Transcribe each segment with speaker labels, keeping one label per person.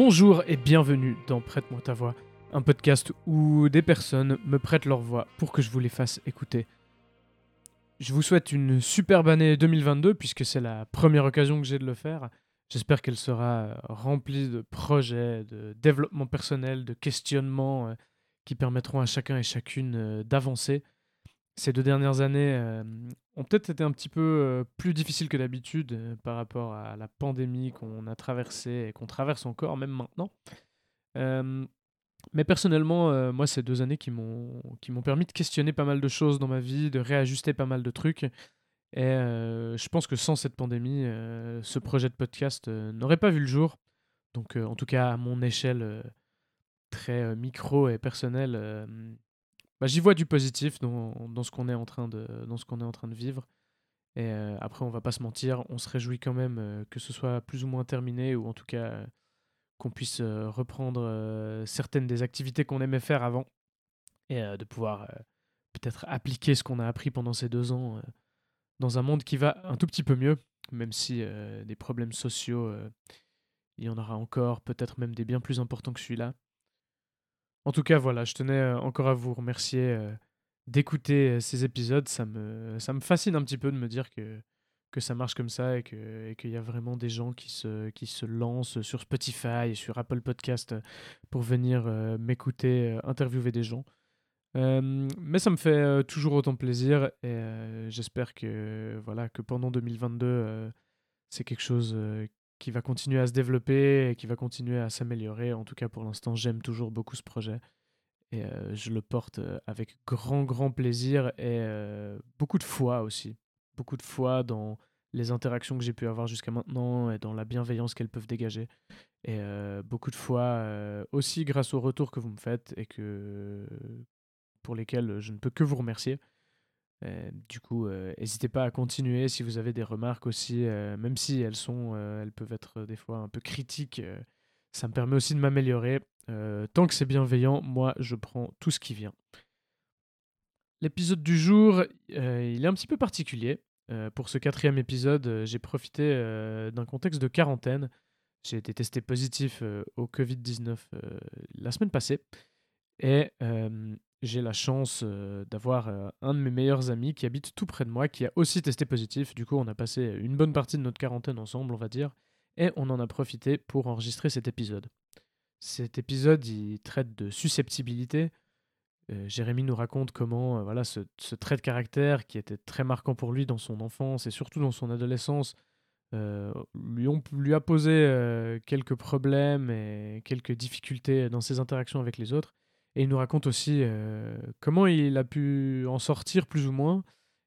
Speaker 1: Bonjour et bienvenue dans Prête-moi ta voix, un podcast où des personnes me prêtent leur voix pour que je vous les fasse écouter. Je vous souhaite une superbe année 2022 puisque c'est la première occasion que j'ai de le faire. J'espère qu'elle sera remplie de projets, de développement personnel, de questionnements euh, qui permettront à chacun et chacune euh, d'avancer ces deux dernières années euh, ont peut-être été un petit peu euh, plus difficiles que d'habitude euh, par rapport à la pandémie qu'on a traversée et qu'on traverse encore, même maintenant. mais personnellement, moi, ces deux années qui m'ont permis de questionner pas mal de choses dans ma vie, de réajuster pas mal de trucs. Et je pense que sans cette pandémie, ce projet de podcast n'aurait pas vu le jour. Donc, en tout cas, à mon échelle très micro et personnelle, bah, j'y vois du positif dans, dans ce qu'on est en train de dans ce qu'on est en train de vivre. Et euh, après, on va pas se mentir, on se réjouit quand même euh, que ce soit plus ou moins terminé ou en tout cas euh, qu'on puisse reprendre certaines des activités qu'on aimait faire avant et de pouvoir peut-être appliquer ce qu'on a appris pendant ces deux ans dans un monde qui va un tout petit peu mieux, même si des problèmes sociaux, il y en aura encore, peut-être même des bien plus importants que celui-là. En tout cas, voilà, je tenais euh, encore à vous remercier euh, d'écouter euh, ces épisodes. Ça me, ça me fascine un petit peu de me dire que, que ça marche comme ça et qu'il y a vraiment des gens qui se, qui se lancent sur Spotify sur Apple Podcast pour venir m'écouter, interviewer des gens. mais ça me fait toujours autant plaisir et j'espère que, voilà, que pendant 2022, c'est quelque chose qui va continuer à se développer et qui va continuer à s'améliorer. En tout cas, pour l'instant, j'aime toujours beaucoup ce projet. Et euh, je le porte euh, avec grand, grand plaisir et euh, beaucoup de foi aussi. Beaucoup de foi dans les interactions que j'ai pu avoir jusqu'à maintenant et dans la bienveillance qu'elles peuvent dégager. Et beaucoup de foi aussi grâce aux retours que vous me faites et que pour lesquels je ne peux que vous remercier. Euh, du coup, euh, n'hésitez pas à continuer si vous avez des remarques aussi, euh, même si elles sont, elles peuvent être des fois un peu critiques. ça me permet aussi de m'améliorer. tant que c'est bienveillant, moi, je prends tout ce qui vient. L'épisode du jour, il est un petit peu particulier. pour ce quatrième épisode, j'ai profité d'un contexte de quarantaine. J'ai été testé positif au Covid-19 la semaine passée. Et j'ai la chance euh, d'avoir euh, un de mes meilleurs amis qui habite tout près de moi, qui a aussi testé positif. Du coup, on a passé une bonne partie de notre quarantaine ensemble, on va dire, et on en a profité pour enregistrer cet épisode. Cet épisode, il traite de susceptibilité. Euh, Jérémy nous raconte comment voilà, ce, trait de caractère, qui était très marquant pour lui dans son enfance et surtout dans son adolescence, lui, lui a posé quelques problèmes et quelques difficultés dans ses interactions avec les autres. Et il nous raconte aussi euh, comment il a pu en sortir plus ou moins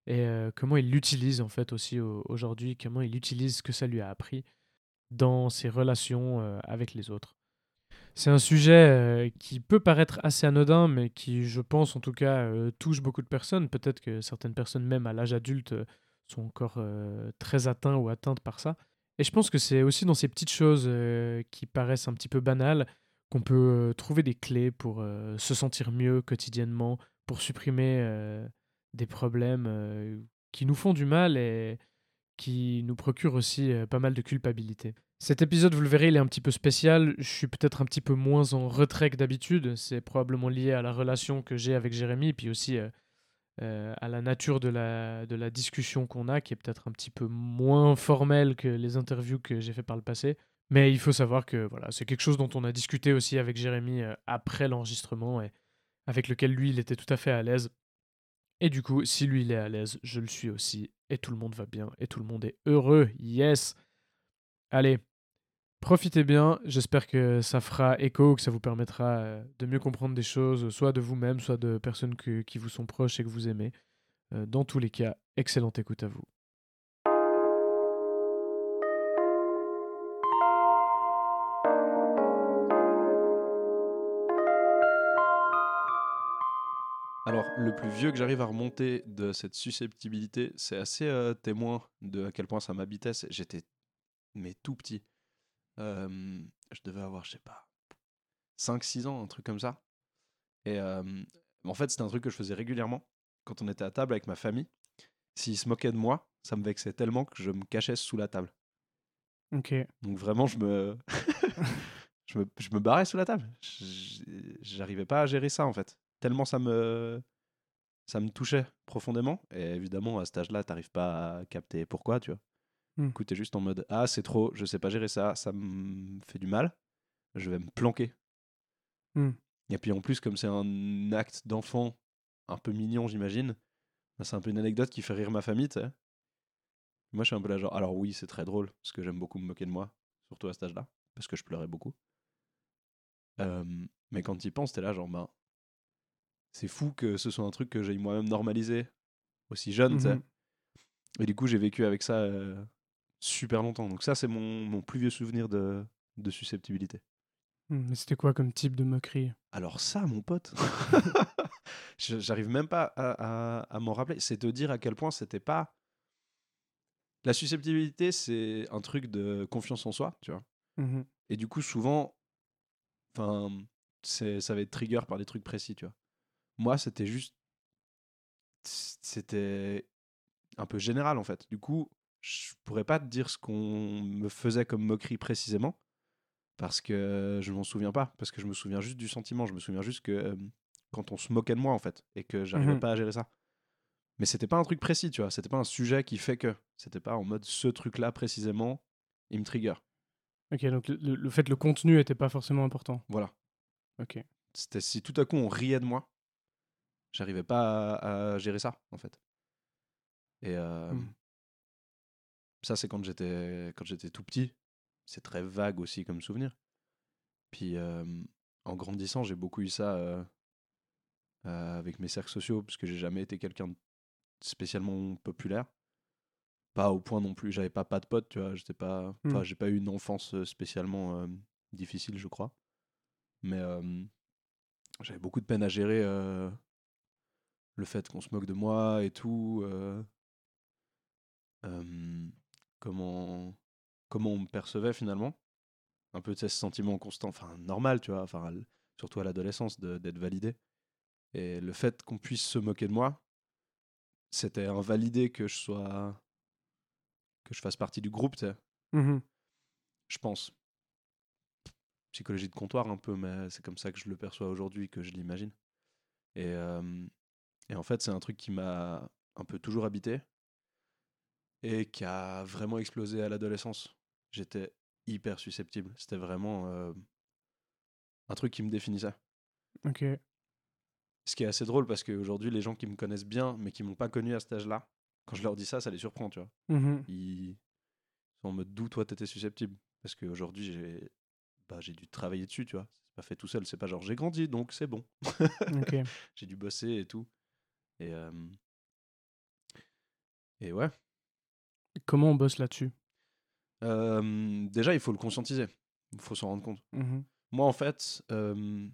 Speaker 1: et euh, comment il l'utilise en fait aussi aujourd'hui, comment il utilise ce que ça lui a appris dans ses relations euh, avec les autres. C'est un sujet qui peut paraître assez anodin, mais qui, je pense en tout cas, touche beaucoup de personnes. Peut-être que certaines personnes, même à l'âge adulte, sont encore très atteintes ou atteintes par ça. Et je pense que c'est aussi dans ces petites choses qui paraissent un petit peu banales qu'on peut trouver des clés pour se sentir mieux quotidiennement, pour supprimer des problèmes qui nous font du mal et qui nous procurent aussi pas mal de culpabilité. Cet épisode, vous le verrez, il est un petit peu spécial. Je suis peut-être un petit peu moins en retrait que d'habitude. C'est probablement lié à la relation que j'ai avec Jérémy, puis aussi à la nature de la, de la discussion qu'on a, qui est peut-être un petit peu moins formelle que les interviews que j'ai fait par le passé. Mais il faut savoir que voilà, c'est quelque chose dont on a discuté aussi avec Jérémy euh, après l'enregistrement et avec lequel lui, il était tout à fait à l'aise.
Speaker 2: Et du coup, si lui il est à l'aise, je le suis aussi. Et tout le monde va bien. Et tout le monde est heureux. Yes. Allez, profitez bien. J'espère que ça fera écho, que ça vous permettra euh, de mieux comprendre des choses, soit de vous-même, soit de personnes qui vous sont proches et que vous aimez. Euh, dans tous les cas, excellente écoute à vous.
Speaker 3: Alors, le plus vieux que j'arrive à remonter de cette susceptibilité, c'est assez euh, témoin de à quel point ça m'habitait. J'étais mais tout petit. je devais avoir, je sais pas, 5-6 ans, un truc comme ça. Et en fait, c'était un truc que je faisais régulièrement quand on était à table avec ma famille. S'ils se moquaient de moi, ça me vexait tellement que je me cachais sous la table.
Speaker 2: Ok.
Speaker 3: Donc vraiment, je me... je me, je me barrais sous la table. J'arrivais pas à gérer ça en fait tellement ça me, ça me touchait profondément. Et évidemment, à cet âge-là, t'arrives pas à capter pourquoi, tu vois? Du coup, t'es juste en mode Ah, c'est trop, je sais pas gérer ça, ça me fait du mal, je vais me planquer. Mmh. Et puis en plus, comme c'est un acte d'enfant un peu mignon, j'imagine, bah, c'est un peu une anecdote qui fait rire ma famille, tu sais. Moi, je suis un peu là, genre, alors oui, c'est très drôle, parce que j'aime beaucoup me moquer de moi, surtout à cet âge-là, parce que je pleurais beaucoup. mais quand tu y penses, t'es là, genre, ben, c'est fou que ce soit un truc que j'ai moi-même normalisé aussi jeune, tu sais. Mmh Et du coup, j'ai vécu avec ça euh, super longtemps. Donc ça, c'est mon, mon, plus vieux souvenir de, de susceptibilité.
Speaker 2: Mmh, mais c'était quoi comme type de moquerie?
Speaker 3: Alors ça, mon pote, j'arrive même pas à, à, à m'en rappeler. C'est te dire à quel point c'était pas... La susceptibilité, c'est un truc de confiance en soi, tu vois. Mmh Et du coup, souvent, enfin, ça va être trigger par des trucs précis, tu vois. Moi, c'était juste. C'était un peu général, en fait. Du coup, je pourrais pas te dire ce qu'on me faisait comme moquerie précisément, parce que je m'en souviens pas, parce que je me souviens juste du sentiment, je me souviens juste que quand on se moquait de moi, en fait, et que j'arrivais mmh pas à gérer ça. Mais c'était pas un truc précis, tu vois, c'était pas un sujet qui fait que, c'était pas en mode ce truc-là précisément, il me trigger.
Speaker 2: Ok, donc le, le fait le contenu était pas forcément important.
Speaker 3: Voilà.
Speaker 2: Ok.
Speaker 3: C'était si tout à coup on riait de moi, J'arrivais pas à, gérer ça, en fait. Et mmh. ça, c'est quand j'étais quand j'étais tout petit. C'est très vague aussi comme souvenir. Puis en grandissant, j'ai beaucoup eu ça avec mes cercles sociaux, parce que j'ai jamais été quelqu'un de spécialement populaire. Pas au point non plus, j'avais pas pas de potes, tu vois. J'étais pas, enfin, mmh. j'ai pas eu une enfance spécialement difficile, je crois. Mais j'avais beaucoup de peine à gérer le fait qu'on se moque de moi et tout. Euh, comment, comment on me percevait finalement. Un peu de ce sentiment constant, enfin normal, tu vois, enfin, surtout à l'adolescence, d'être validé. Et le fait qu'on puisse se moquer de moi, c'était invalider que je sois. que je fasse partie du groupe, tu sais. Mmh je pense. Psychologie de comptoir un peu, mais c'est comme ça que je le perçois aujourd'hui, que je l'imagine. Et, et en fait, c'est un truc qui m'a un peu toujours habité et qui a vraiment explosé à l'adolescence. J'étais hyper susceptible. C'était vraiment euh, un truc qui me définissait.
Speaker 2: Ok.
Speaker 3: Ce qui est assez drôle parce qu'aujourd'hui, les gens qui me connaissent bien, mais qui m'ont pas connu à cet âge-là, quand je leur dis ça, ça les surprend, tu vois.
Speaker 2: Mmh
Speaker 3: Ils sont en mode d'où toi t'étais susceptible? Parce qu'aujourd'hui, j'ai bah, dû travailler dessus, tu vois. C'est pas fait tout seul. C'est pas genre j'ai grandi, donc c'est bon. j'ai dû bosser et tout. Et, et ouais.
Speaker 2: Comment on bosse là-dessus?
Speaker 3: Déjà, il faut le conscientiser. Il faut s'en rendre compte.
Speaker 2: Mmh
Speaker 3: Moi, en fait, il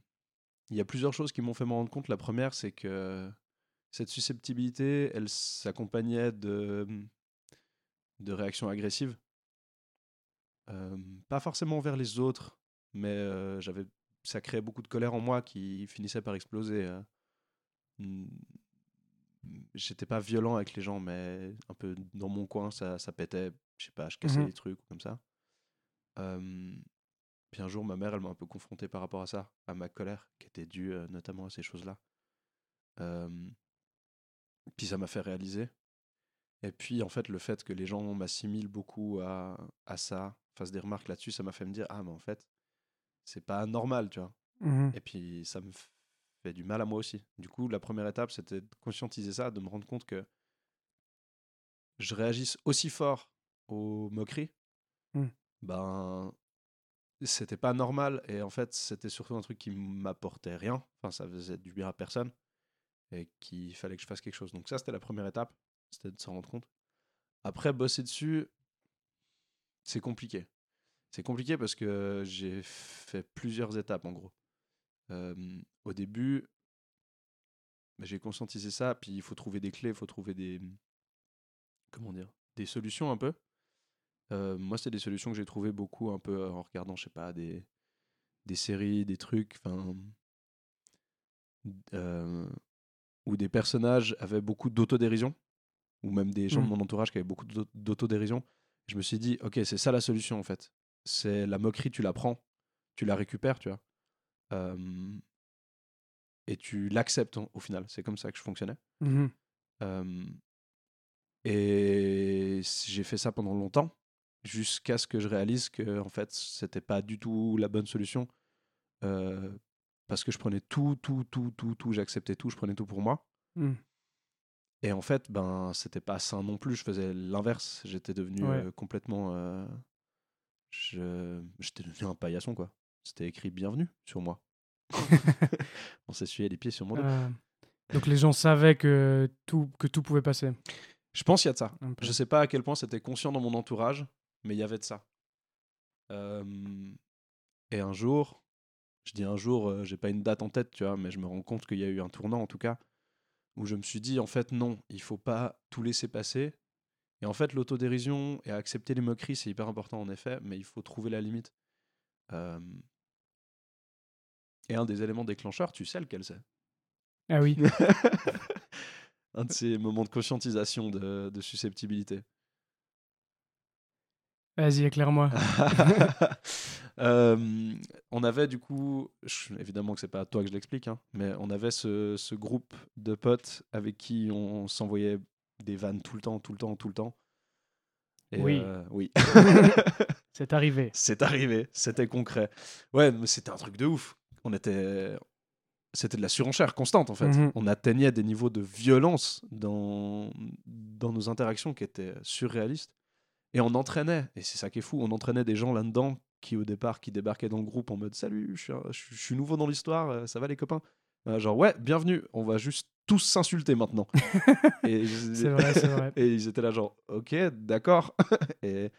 Speaker 3: y a plusieurs choses qui m'ont fait m'en rendre compte. La première, c'est que cette susceptibilité, elle s'accompagnait de, de réactions agressives. pas forcément vers les autres, mais j'avais ça créait beaucoup de colère en moi qui finissait par exploser j'étais pas violent avec les gens, mais un peu dans mon coin, ça, ça pétait. Je sais pas, je cassais mmh des trucs comme ça. puis un jour, ma mère, elle m'a un peu confronté par rapport à ça, à ma colère, qui était due notamment à ces choses-là. puis ça m'a fait réaliser. Et puis, en fait, le fait que les gens m'assimilent beaucoup à, à ça, fassent des remarques là-dessus, ça m'a fait me dire Ah, mais en fait, c'est pas normal, tu vois?
Speaker 2: Mmh
Speaker 3: Et puis, ça me fait du mal à moi aussi. Du coup, la première étape, c'était de conscientiser ça, de me rendre compte que je réagisse aussi fort aux moqueries.
Speaker 2: Mmh.
Speaker 3: Ben, c'était pas normal. Et en fait, c'était surtout un truc qui m'apportait rien. Enfin, ça faisait du bien à personne. Et qu'il fallait que je fasse quelque chose. Donc, ça, c'était la première étape. C'était de s'en rendre compte. Après, bosser dessus, c'est compliqué. C'est compliqué parce que j'ai fait plusieurs étapes, en gros. Au début, bah, j'ai conscientisé ça, puis il faut trouver des clés, il faut trouver des. Comment dire Des solutions un peu. Euh, moi, c'est des solutions que j'ai trouvées beaucoup un peu en regardant, je sais pas, des, des séries, des trucs, enfin. Euh, où des personnages avaient beaucoup d'autodérision, ou même des gens de
Speaker 2: Mmh.
Speaker 3: mon entourage qui avaient beaucoup d'au- d'autodérision. Je me suis dit, ok, c'est ça la solution en fait. C'est la moquerie, tu la prends, tu la récupères, tu vois. Et tu l'acceptes au- au final. C'est comme ça que je fonctionnais.
Speaker 2: Mmh
Speaker 3: et j'ai fait ça pendant longtemps, jusqu'à ce que je réalise que en fait, c'était pas du tout la bonne solution. euh, parce que je prenais tout, tout, tout, tout, tout, j'acceptais tout, je prenais tout pour moi.
Speaker 2: Mmh.
Speaker 3: Et en fait, ben, c'était pas sain non plus. Je faisais l'inverse. J'étais devenu
Speaker 2: Ouais.
Speaker 3: euh, complètement. euh, je- J'étais devenu un paillasson, quoi. C'était écrit bienvenue sur moi. On s'essuyait les pieds sur mon dos.
Speaker 2: Euh, donc les gens savaient que tout, que tout pouvait passer.
Speaker 3: Je pense qu'il y a de ça. Je sais pas à quel point c'était conscient dans mon entourage, mais il y avait de ça. Euh, et un jour, je dis un jour, euh, j'ai pas une date en tête, tu vois, mais je me rends compte qu'il y a eu un tournant en tout cas, où je me suis dit en fait non, il faut pas tout laisser passer. Et en fait, l'autodérision et accepter les moqueries, c'est hyper important en effet, mais il faut trouver la limite. Et un des éléments déclencheurs, tu sais lequel c'est?
Speaker 2: Ah oui.
Speaker 3: Un de ces moments de conscientisation de, de susceptibilité.
Speaker 2: Vas-y, éclaire-moi.
Speaker 3: Euh, on avait du coup, évidemment que c'est pas à toi que je l'explique, hein, mais on avait ce, ce groupe de potes avec qui on s'envoyait des vannes tout le temps, tout le temps, tout le temps. Et,
Speaker 2: Oui.
Speaker 3: euh, oui.
Speaker 2: C'est arrivé.
Speaker 3: c'est arrivé, c'était concret. Ouais, mais c'était un truc de ouf. On était, c'était de la surenchère constante en fait.
Speaker 2: Mhm.
Speaker 3: On atteignait des niveaux de violence dans dans nos interactions qui étaient surréalistes. Et on entraînait, et c'est ça qui est fou, on entraînait des gens là-dedans qui au départ qui débarquaient dans le groupe en mode salut, je suis, un- je suis- je suis nouveau dans l'histoire, euh, ça va les copains? Euh, genre ouais, bienvenue, on va juste tous s'insulter maintenant. et,
Speaker 2: C'est vrai, c'est vrai.
Speaker 3: et ils étaient là genre ok, d'accord. et,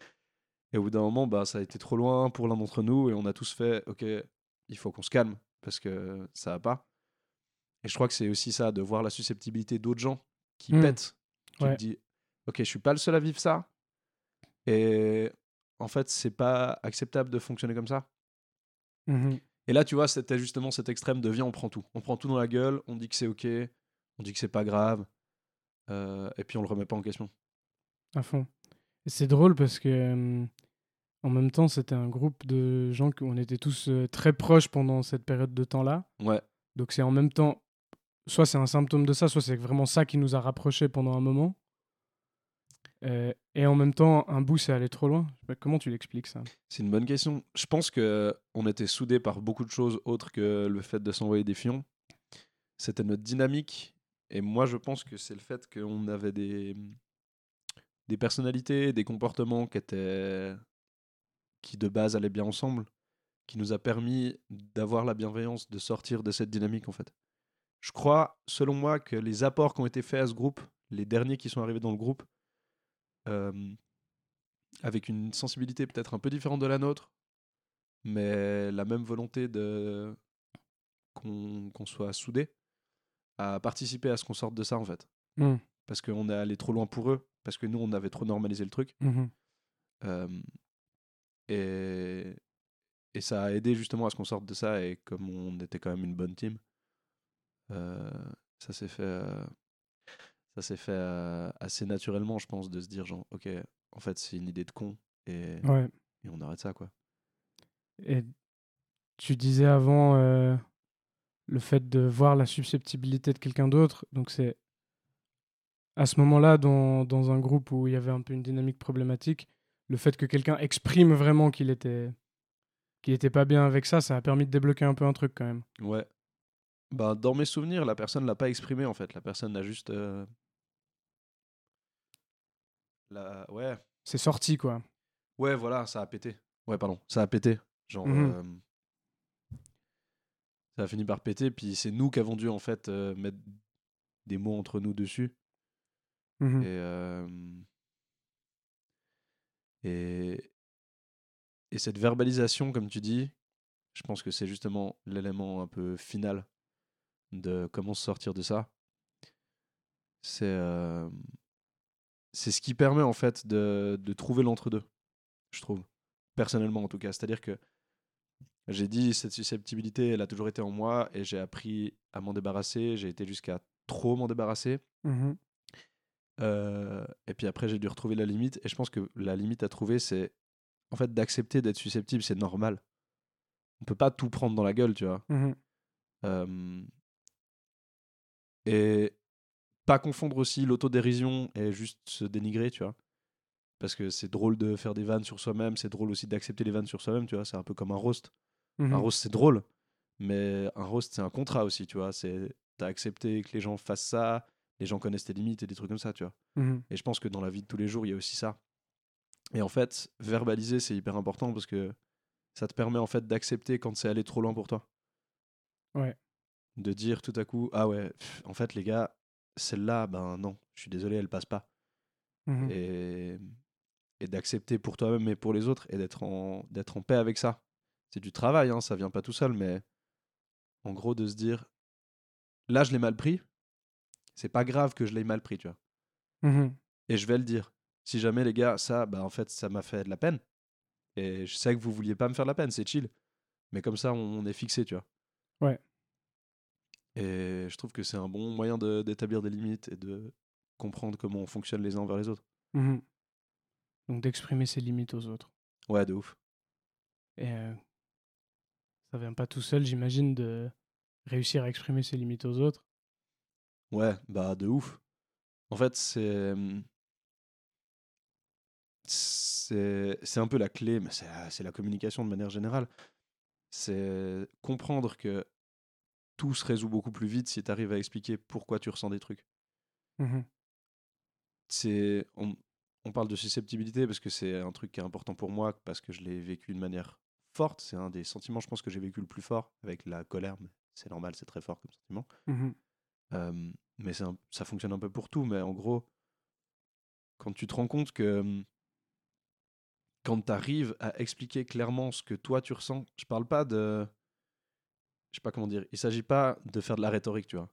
Speaker 3: et au bout d'un moment, bah, ça a été trop loin pour l'un d'entre nous et on a tous fait ok, il faut qu'on se calme parce que ça va pas. Et je crois que c'est aussi ça, de voir la susceptibilité d'autres gens qui
Speaker 2: Mm.
Speaker 3: pètent. Tu
Speaker 2: Ouais.
Speaker 3: te dis ok, je suis pas le seul à vivre ça. Et en fait, c'est pas acceptable de fonctionner comme ça.
Speaker 2: Mhm.
Speaker 3: Et là, tu vois, c'était justement cet extrême de viens, on prend tout. On prend tout dans la gueule, on dit que c'est ok, on dit que c'est pas grave, euh, et puis on le remet pas en question.
Speaker 2: À fond. Et c'est drôle parce que en même temps, c'était un groupe de gens qu'on était tous euh, très proches pendant cette période de temps-là.
Speaker 3: Ouais,
Speaker 2: Donc c'est en même temps, soit c'est un symptôme de ça, soit c'est vraiment ça qui nous a rapprochés pendant un moment. Euh, et en même temps, un bout, c'est allé trop loin. Comment tu l'expliques ça?
Speaker 3: C'est une bonne question. Je pense que on était soudés par beaucoup de choses autres que le fait de s'envoyer des fions. C'était notre dynamique, et moi, je pense que c'est le fait qu'on avait des des personnalités, des comportements qui étaient qui de base allaient bien ensemble, qui nous a permis d'avoir la bienveillance de sortir de cette dynamique en fait. Je crois, selon moi, que les apports qui ont été faits à ce groupe, les derniers qui sont arrivés dans le groupe, euh, avec une sensibilité peut-être un peu différente de la nôtre, mais la même volonté de qu'on qu'on soit soudés, à participer à ce qu'on sorte de ça en fait.
Speaker 2: Hmm.
Speaker 3: Parce qu'on est allé trop loin pour eux, parce que nous on avait trop normalisé le truc. Euh, et, et ça a aidé justement à ce qu'on sorte de ça. Et comme on était quand même une bonne team, euh, ça s'est fait, euh, ça s'est fait euh, assez naturellement, je pense, de se dire genre, ok, en fait, c'est une idée de con et,
Speaker 2: Ouais.
Speaker 3: et on arrête ça, quoi.
Speaker 2: Et tu disais avant le fait de voir la susceptibilité de quelqu'un d'autre. Donc c'est à ce moment-là, dans, dans un groupe où il y avait un peu une dynamique problématique, le fait que quelqu'un exprime vraiment qu'il était qu'il était pas bien avec ça, ça a permis de débloquer un peu un truc quand même.
Speaker 3: Ouais. bah, dans mes souvenirs, la personne l'a pas exprimé en fait. La personne a juste. euh, la... Ouais.
Speaker 1: C'est sorti, quoi.
Speaker 3: Ouais, voilà, ça a pété. Ouais, pardon, ça a pété. Genre. Euh, Ça a fini par péter, puis c'est nous qui avons dû en fait euh, mettre des mots entre nous dessus.
Speaker 1: Mhm.
Speaker 3: Et, et, et cette verbalisation, comme tu dis, je pense que c'est justement l'élément un peu final de comment se sortir de ça. C'est euh, c'est ce qui permet en fait de, de trouver l'entre-deux, je trouve. Personnellement en tout cas. C'est-à-dire que j'ai dit cette susceptibilité, elle a toujours été en moi et j'ai appris à m'en débarrasser. J'ai été jusqu'à trop m'en débarrasser.
Speaker 1: Mhm.
Speaker 3: Euh, et puis après, j'ai dû retrouver la limite. Et je pense que la limite à trouver, c'est en fait d'accepter d'être susceptible, c'est normal. On peut pas tout prendre dans la gueule, tu vois. Euh, et pas confondre aussi l'autodérision et juste se dénigrer, tu vois. Parce que c'est drôle de faire des vannes sur soi-même, c'est drôle aussi d'accepter les vannes sur soi-même, tu vois. C'est un peu comme un roast.
Speaker 1: Mhm.
Speaker 3: Un roast, c'est drôle, mais un roast, c'est un contrat aussi, tu vois. C'est t'as accepté que les gens fassent ça, les gens connaissent tes limites et des trucs comme ça, tu vois.
Speaker 1: Mhm.
Speaker 3: Et je pense que dans la vie de tous les jours, il y a aussi ça. Et en fait, verbaliser, c'est hyper important parce que ça te permet en fait d'accepter quand c'est allé trop loin pour toi.
Speaker 1: Ouais.
Speaker 3: De dire tout à coup, ah ouais, pff, en fait, les gars, celle-là, ben non, je suis désolé, elle passe pas.
Speaker 1: Mhm.
Speaker 3: Et, et d'accepter pour toi-même et pour les autres et d'être en, d'être en paix avec ça. C'est du travail, hein, ça vient pas tout seul, mais en gros, de se dire, là, je l'ai mal pris, c'est pas grave que je l'ai mal pris, tu vois.
Speaker 1: Mhm.
Speaker 3: Et je vais le dire. Si jamais, les gars, ça, bah, en fait, ça m'a fait de la peine. Et je sais que vous vouliez pas me faire de la peine, c'est chill. Mais comme ça, on, on est fixé, tu vois.
Speaker 1: Ouais.
Speaker 3: Et je trouve que c'est un bon moyen de- d'établir des limites et de comprendre comment on fonctionne les uns envers les autres.
Speaker 1: Mhm. Donc d'exprimer ses limites aux autres.
Speaker 3: Ouais, de ouf.
Speaker 1: Et euh, ça vient pas tout seul, j'imagine, de réussir à exprimer ses limites aux autres.
Speaker 3: Ouais, bah de ouf. En fait, c'est hum, c'est un peu la clé, mais c'est la- c'est la communication de manière générale. C'est comprendre que tout se résout beaucoup plus vite si tu arrives à expliquer pourquoi tu ressens des trucs.
Speaker 1: Mhm.
Speaker 3: C'est on, on parle de susceptibilité parce que c'est un truc qui est important pour moi parce que je l'ai vécu de manière forte. C'est un des sentiments, je pense, que j'ai vécu le plus fort avec la colère. mais C'est normal, c'est très fort comme sentiment.
Speaker 1: Mhm.
Speaker 3: Euh, mais un- ça fonctionne un peu pour tout. Mais en gros, quand tu te rends compte que quand tu arrives à expliquer clairement ce que toi tu ressens, je parle pas de. Je sais pas comment dire. Il s'agit pas de faire de la rhétorique, tu vois.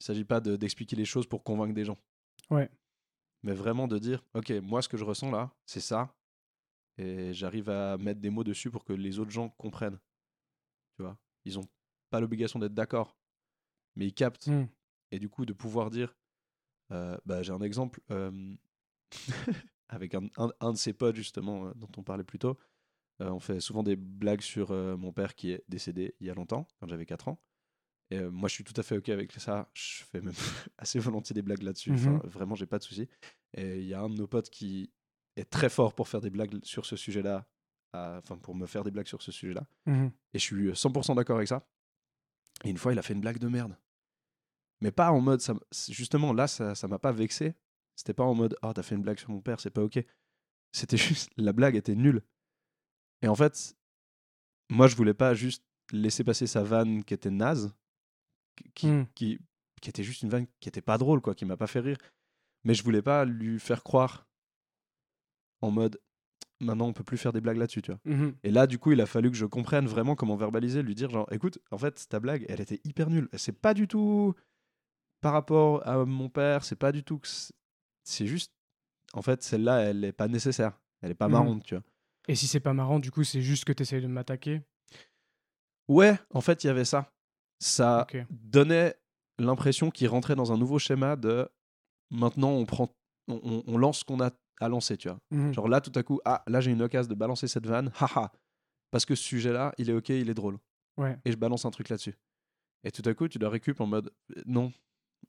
Speaker 3: Il s'agit pas de- d'expliquer les choses pour convaincre des gens.
Speaker 1: Ouais.
Speaker 3: Mais vraiment de dire, ok, moi ce que je ressens là, c'est ça. Et j'arrive à mettre des mots dessus pour que les autres gens comprennent. Tu vois? Ils ont pas l'obligation d'être d'accord. Mais ils captent.
Speaker 1: Mhm.
Speaker 3: Et du coup, de pouvoir dire, euh, bah, j'ai un exemple euh, avec un, un- un de ses potes, justement, euh, dont on parlait plus tôt. On fait souvent des blagues sur mon père qui est décédé il y a longtemps, quand j'avais 4 ans. Et moi, je suis tout à fait OK avec ça. Je fais même assez volontiers des blagues là-dessus. Enfin,
Speaker 1: Mhm.
Speaker 3: Vraiment, j'ai pas de souci. Et il y a un de nos potes qui est très fort pour faire des blagues sur ce sujet-là. Enfin, pour me faire des blagues sur ce sujet-là.
Speaker 1: Mhm.
Speaker 3: Et je suis 100% d'accord avec ça. Et une fois, il a fait une blague de merde. Mais pas en mode. Ça, justement, là, ça ça m'a pas vexé. C'était pas en mode Oh, t'as fait une blague sur mon père, c'est pas OK. C'était juste. La blague était nulle. Et en fait, moi, je voulais pas juste laisser passer sa vanne qui était naze, qui, qui,
Speaker 1: Mm.
Speaker 3: qui, qui était juste une vanne qui était pas drôle, quoi, qui m'a pas fait rire. Mais je voulais pas lui faire croire en mode Maintenant, on peut plus faire des blagues là-dessus, tu vois.
Speaker 1: Mhm.
Speaker 3: Et là, du coup, il a fallu que je comprenne vraiment comment verbaliser, lui dire genre, écoute, en fait, ta blague, elle était hyper nulle. C'est pas du tout par rapport à mon père, c'est pas du tout que c'est- juste, en fait, celle-là, elle est pas nécessaire. Elle est pas
Speaker 1: Mhm.
Speaker 3: marrante, tu vois.
Speaker 1: Et si c'est pas marrant, du coup, c'est juste que tu essayes de m'attaquer?
Speaker 3: Ouais, en fait, il y avait ça. Ça donnait l'impression qu'il rentrait dans un nouveau schéma de maintenant, on prend, on, on- on lance ce qu'on a à lancer, tu vois.
Speaker 1: Mhm.
Speaker 3: Genre là, tout à coup, ah, là, j'ai une occasion de balancer cette vanne, haha. Parce que ce sujet-là, il est ok, il est drôle.
Speaker 1: Ouais.
Speaker 3: et je balance un truc là-dessus. Et tout à coup, tu dois récup en mode non,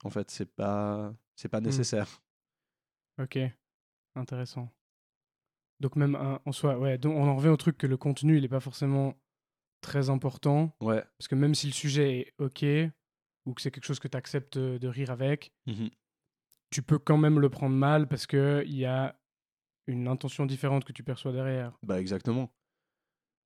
Speaker 3: en fait, c'est pas c'est pas nécessaire.
Speaker 1: Ok. Intéressant. Donc même un- en soi, ouais, donc on en revient au truc que le contenu, il est pas forcément très important.
Speaker 3: Ouais,
Speaker 1: Parce que même si le sujet est ok, ou que c'est quelque chose que tu acceptes de rire avec,
Speaker 3: Mhm.
Speaker 1: tu peux quand même le prendre mal parce qu'il y a une intention différente que tu perçois derrière.
Speaker 3: Bah exactement.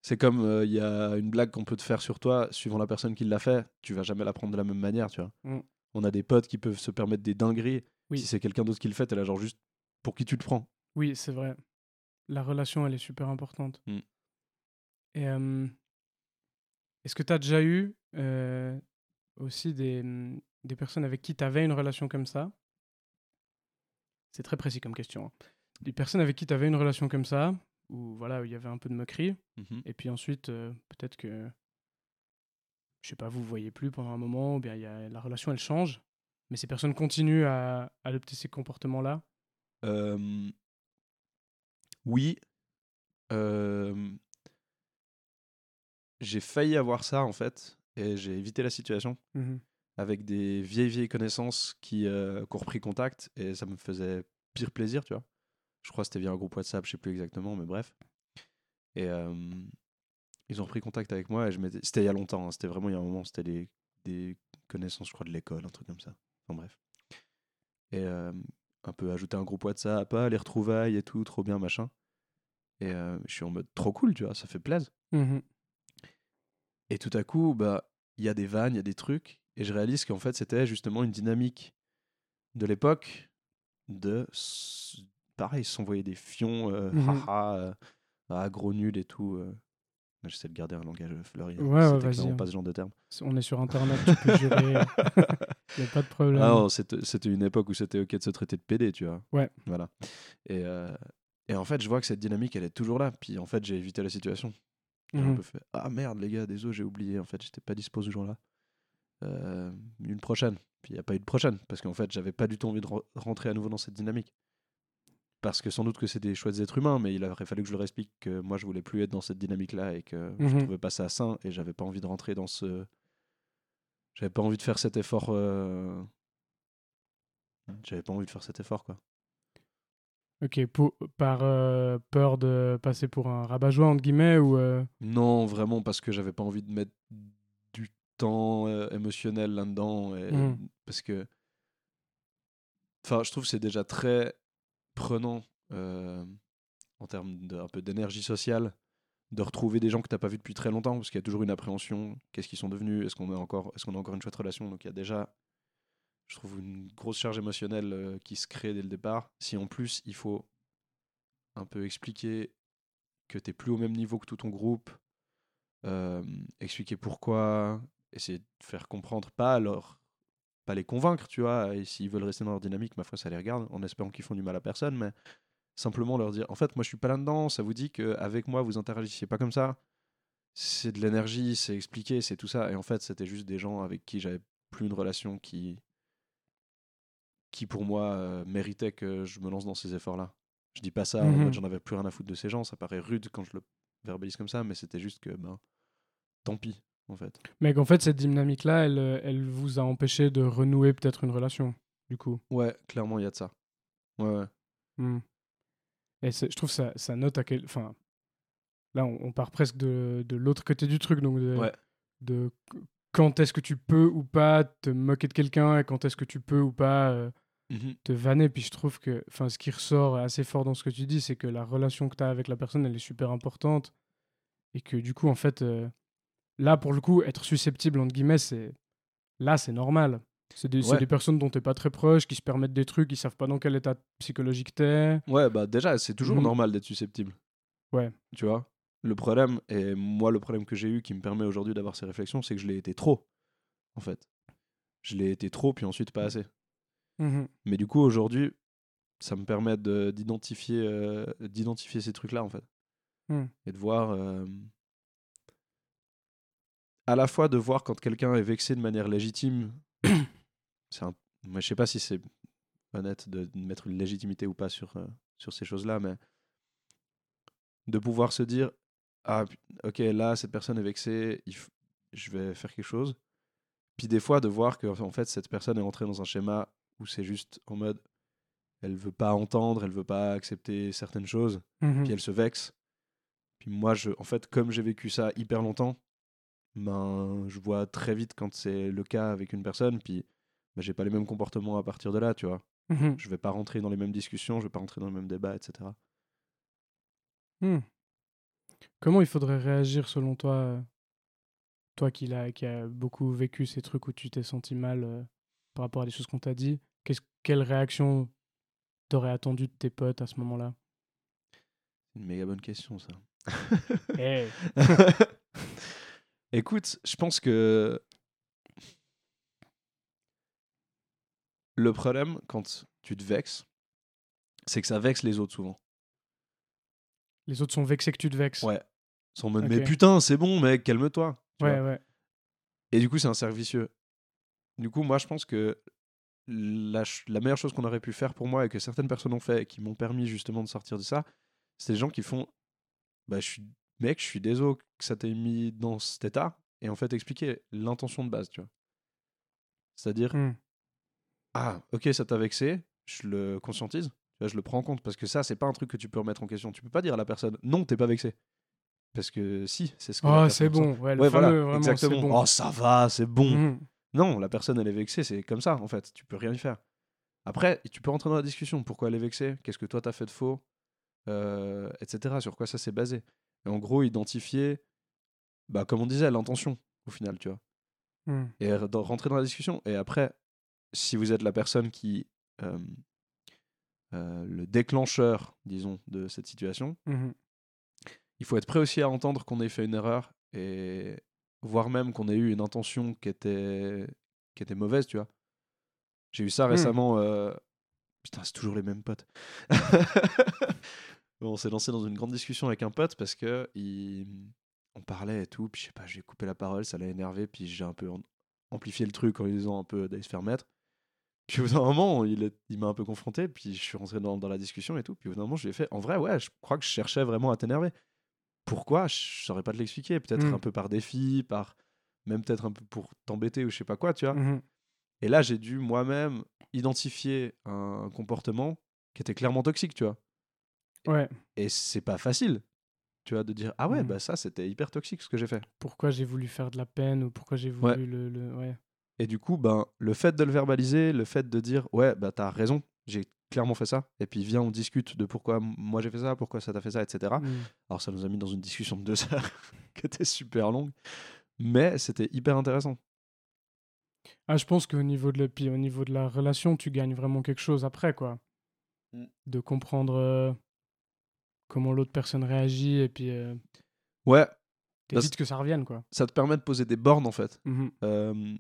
Speaker 3: C'est comme euh, il y a une blague qu'on peut te faire sur toi, suivant la personne qui l'a fait, tu vas jamais la prendre de la même manière, tu vois.
Speaker 1: Mm.
Speaker 3: On a des potes qui peuvent se permettre des dingueries.
Speaker 1: Oui.
Speaker 3: Si c'est quelqu'un d'autre qui le fait, t'es là genre juste pour qui tu te prends.
Speaker 1: Oui, c'est vrai. La relation, elle est super importante.
Speaker 3: Mm.
Speaker 1: Et euh, est-ce que tu as déjà eu euh, aussi des, des personnes avec qui tu avais une relation comme ça? C'est très précis comme question. hein. Des personnes avec qui tu avais une relation comme ça, où voilà, où il y avait un peu de moquerie,
Speaker 3: Mhm.
Speaker 1: et puis ensuite, euh, peut-être que, je sais pas, vous vous voyez plus pendant un moment, ou bien y a, la relation, elle change, mais ces personnes continuent à adopter ces comportements-là?
Speaker 3: Euh, Oui. Euh, J'ai failli avoir ça en fait, et j'ai évité la situation
Speaker 1: Mhm.
Speaker 3: avec des vieilles vieilles connaissances qui, euh, qui ont repris contact, et ça me faisait pire plaisir, tu vois. Je crois que c'était via un groupe WhatsApp, je sais plus exactement, mais bref. Et euh, ils ont repris contact avec moi, et je m'étais... C'était il y a longtemps, hein, c'était vraiment il y a un moment, c'était des, des connaissances, je crois, de l'école, un truc comme ça. Enfin bref. Et euh, un peu ajouter un groupe WhatsApp, ah, les retrouvailles et tout, trop bien, machin. Et euh, je suis en mode trop cool, tu vois, ça fait plaisir.
Speaker 1: Mhm.
Speaker 3: Et tout à coup, bah, il y a des vannes, il y a des trucs, et je réalise qu'en fait, c'était justement une dynamique de l'époque de, pareil, s'envoyer des fions, euh,
Speaker 1: Mhm.
Speaker 3: haha, euh, ah, gros nul et tout. euh. J'essaie de garder un langage fleuri.
Speaker 1: Ouais, vas-y,
Speaker 3: pas ce genre de terme.
Speaker 1: On est sur Internet, tu peux jurer. Il n'y a pas de problème.
Speaker 3: Ah c'était une époque où c'était ok de se traiter de PD, tu vois.
Speaker 1: Ouais.
Speaker 3: Voilà. Et, euh, et en fait, je vois que cette dynamique, elle est toujours là. Puis en fait, j'ai évité la situation. J'ai un
Speaker 1: Mhm.
Speaker 3: peu fait Ah merde, les gars, désolé, j'ai oublié. En fait, j'étais pas dispo ce jour-là. Euh, une prochaine. Puis il n'y a pas eu de prochaine. Parce qu'en fait, j'avais pas du tout envie de re- rentrer à nouveau dans cette dynamique. Parce que sans doute que c'est des chouettes êtres humains, mais il aurait fallu que je leur explique que moi, je voulais plus être dans cette dynamique-là et que je
Speaker 1: Mhm.
Speaker 3: trouvais pas ça sain et j'avais pas envie de rentrer dans ce. J'avais pas envie de faire cet effort. euh, J'avais pas envie de faire cet effort, quoi.
Speaker 1: Ok, pour- par euh, peur de passer pour un rabat-joie, entre guillemets, ou... euh,
Speaker 3: Non, vraiment, parce que j'avais pas envie de mettre du temps émotionnel là-dedans. et-
Speaker 1: Mhm.
Speaker 3: Parce que. Enfin, je trouve que c'est déjà très prenant euh, en termes de, un peu d'énergie sociale de retrouver des gens que t'as pas vus depuis très longtemps, parce qu'il y a toujours une appréhension. Qu'est-ce qu'ils sont devenus Est-ce qu'on a encore, est-ce qu'on a encore une chouette relation? Donc il y a déjà, je trouve, une grosse charge émotionnelle euh, qui se crée dès le départ. Si en plus il faut un peu expliquer que t'es plus au même niveau que tout ton groupe, euh, expliquer pourquoi, essayer de faire comprendre, pas alors pas les convaincre, tu vois, et s'ils veulent rester dans leur dynamique, ma foi, ça les regarde, en espérant qu'ils font du mal à personne, mais simplement leur dire, en fait, moi, je suis pas là-dedans, ça vous dit qu'avec moi, vous interagissiez pas comme ça, c'est de l'énergie, c'est expliqué, c'est tout ça, et en fait, c'était juste des gens avec qui j'avais plus une relation qui, qui pour moi, euh, méritait que je me lance dans ces efforts-là. Je dis pas ça en mode j'en avais plus rien à foutre de ces gens, ça paraît rude quand je le verbalise comme ça, mais c'était juste que, ben, tant pis, en fait.
Speaker 1: Mais qu'en fait, cette dynamique-là, elle, euh, elle vous a empêché de renouer peut-être une relation, du coup.
Speaker 3: Ouais, clairement, il y a de ça. Ouais, ouais.
Speaker 1: Hmm. Et je trouve ça, ça note à quel... Enfin, là, on, on part presque de, de l'autre côté du truc, donc de,
Speaker 3: Ouais.
Speaker 1: de qu- quand est-ce que tu peux ou pas te moquer de quelqu'un et quand est-ce que tu peux ou pas euh,
Speaker 3: Mhm.
Speaker 1: te vanner. Puis je trouve que enfin, ce qui ressort assez fort dans ce que tu dis, c'est que la relation que tu as avec la personne, elle est super importante. Et que du coup, en fait, euh, là, pour le coup, être susceptible, entre guillemets, c'est là, c'est normal. C'est des, c'est
Speaker 3: Ouais.
Speaker 1: des personnes dont tu pas très proche, qui se permettent des trucs, qui savent pas dans quel état psychologique t'es.
Speaker 3: Ouais, bah déjà, c'est toujours
Speaker 1: Mhm.
Speaker 3: normal d'être susceptible.
Speaker 1: Ouais.
Speaker 3: Tu vois? Le problème, et moi, le problème que j'ai eu qui me permet aujourd'hui d'avoir ces réflexions, c'est que je l'ai été trop, en fait. Je l'ai été trop, puis ensuite pas assez.
Speaker 1: Mhm.
Speaker 3: Mais du coup, aujourd'hui, ça me permet d'identifier euh, d'identifier ces trucs-là, en fait. Et de voir. euh, à la fois de voir quand quelqu'un est vexé de manière légitime. c'est un... Moi, je sais pas si c'est honnête de de mettre une légitimité ou pas sur, euh, sur ces choses-là, mais de pouvoir se dire Ah, ok, là, cette personne est vexée, il f- je vais faire quelque chose. Puis des fois, de voir que en fait, cette personne est entrée dans un schéma où c'est juste en mode elle veut pas entendre, elle veut pas accepter certaines choses,
Speaker 1: Mhm.
Speaker 3: puis elle se vexe. Puis moi, je, en fait, comme j'ai vécu ça hyper longtemps, ben, je vois très vite quand c'est le cas avec une personne, puis ben, j'ai pas les mêmes comportements à partir de là, tu vois.
Speaker 1: Mhm.
Speaker 3: Je vais pas rentrer dans les mêmes discussions, je vais pas rentrer dans le même débat, etc.
Speaker 1: Hmm. Comment il faudrait réagir selon toi, toi qui, l'a- qui a beaucoup vécu ces trucs où tu t'es senti mal euh, par rapport à des choses qu'on t'a dit Quelle réaction t'aurais attendu de tes potes à ce moment-là?
Speaker 3: Une méga bonne question, ça.
Speaker 1: Eh,
Speaker 3: Écoute, je pense que le problème quand tu te vexes, c'est que ça vexe les autres souvent.
Speaker 1: Les autres sont vexés que tu te vexes.
Speaker 3: Ouais. Ils sont en mode, mais putain, c'est bon, mec, calme-toi.
Speaker 1: ouais, ouais.
Speaker 3: Et du coup, c'est un cercle vicieux. Du coup, moi, je pense que la, la meilleure chose qu'on aurait pu faire pour moi et que certaines personnes ont fait et qui m'ont permis justement de sortir de ça, c'est les gens qui font bah, je suis mec, je suis désolé que ça t'ait mis dans cet état et en fait expliquer l'intention de base, tu vois. C'est-à-dire,
Speaker 1: Hmm.
Speaker 3: ah, ok, ça t'a vexé, je le conscientise, je le prends en compte parce que ça, c'est pas un truc que tu peux remettre en question. Tu peux pas dire à la personne non, t'es pas vexé. Parce que si, c'est ce que.
Speaker 1: Oh, c'est bon. Ouais, le
Speaker 3: Ouais,
Speaker 1: fameux,
Speaker 3: voilà,
Speaker 1: vraiment, c'est
Speaker 3: exactement.
Speaker 1: bon.
Speaker 3: Oh, ça va, c'est bon.
Speaker 1: Mhm.
Speaker 3: Non, la personne, elle est vexée, c'est comme ça, en fait. Tu peux rien y faire. Après, tu peux rentrer dans la discussion. Pourquoi elle est vexée? Qu'est-ce que toi, t'as fait de faux? Euh, Etc. Sur quoi ça s'est basé? Et en gros, identifier, bah, comme on disait, l'intention, au final, tu vois.
Speaker 1: Mhm.
Speaker 3: Et dans- rentrer dans la discussion. Et après, si vous êtes la personne qui... euh, euh, le déclencheur, disons, de cette situation,
Speaker 1: Mhm.
Speaker 3: il faut être prêt aussi à entendre qu'on ait fait une erreur et voire même qu'on ait eu une intention qui était, qui était mauvaise, tu vois. J'ai eu ça
Speaker 1: Hmm.
Speaker 3: récemment. euh, Putain, c'est toujours les mêmes potes. On s'est lancé dans une grande discussion avec un pote parce que il... on parlait et tout. Puis je sais pas, j'ai coupé la parole, ça l'a énervé. Puis j'ai un peu amplifié le truc en lui disant un peu d'aller se faire mettre. Puis au bout d'un moment, il, il m'a un peu confronté. Puis je suis rentré dans, dans la discussion et tout. Puis au bout d'un moment, je lui ai fait En vrai, ouais, je crois que je cherchais vraiment à t'énerver. Pourquoi? Je saurais pas te l'expliquer. Peut-être un peu par défi, par même peut-être un peu pour t'embêter ou je sais pas quoi, tu vois.
Speaker 1: Mhm.
Speaker 3: Et là, j'ai dû moi-même identifier un comportement qui était clairement toxique, tu vois.
Speaker 1: Ouais.
Speaker 3: Et c'est pas facile, tu vois, de dire Ah ouais,
Speaker 1: Mhm.
Speaker 3: bah ça, c'était hyper toxique ce que j'ai fait.
Speaker 1: Pourquoi j'ai voulu faire de la peine ou pourquoi j'ai voulu
Speaker 3: Ouais.
Speaker 1: le, le- Ouais.
Speaker 3: Et du coup, ben, le fait de le verbaliser, le fait de dire Ouais, bah t'as raison, j'ai clairement fait ça. Et puis viens, on discute de pourquoi moi j'ai fait ça, pourquoi ça t'a fait ça, etc.
Speaker 1: Mhm.
Speaker 3: Alors ça nous a mis dans une discussion de deux heures qui était super longue. Mais c'était hyper intéressant.
Speaker 1: Ah, je pense qu'au niveau, de la- puis au niveau de la relation, tu gagnes vraiment quelque chose après, quoi.
Speaker 3: Mm.
Speaker 1: De comprendre euh, comment l'autre personne réagit et puis euh,
Speaker 3: Ouais,
Speaker 1: t'évites que ça revienne, quoi.
Speaker 3: ça te permet de poser des bornes en fait. Euh,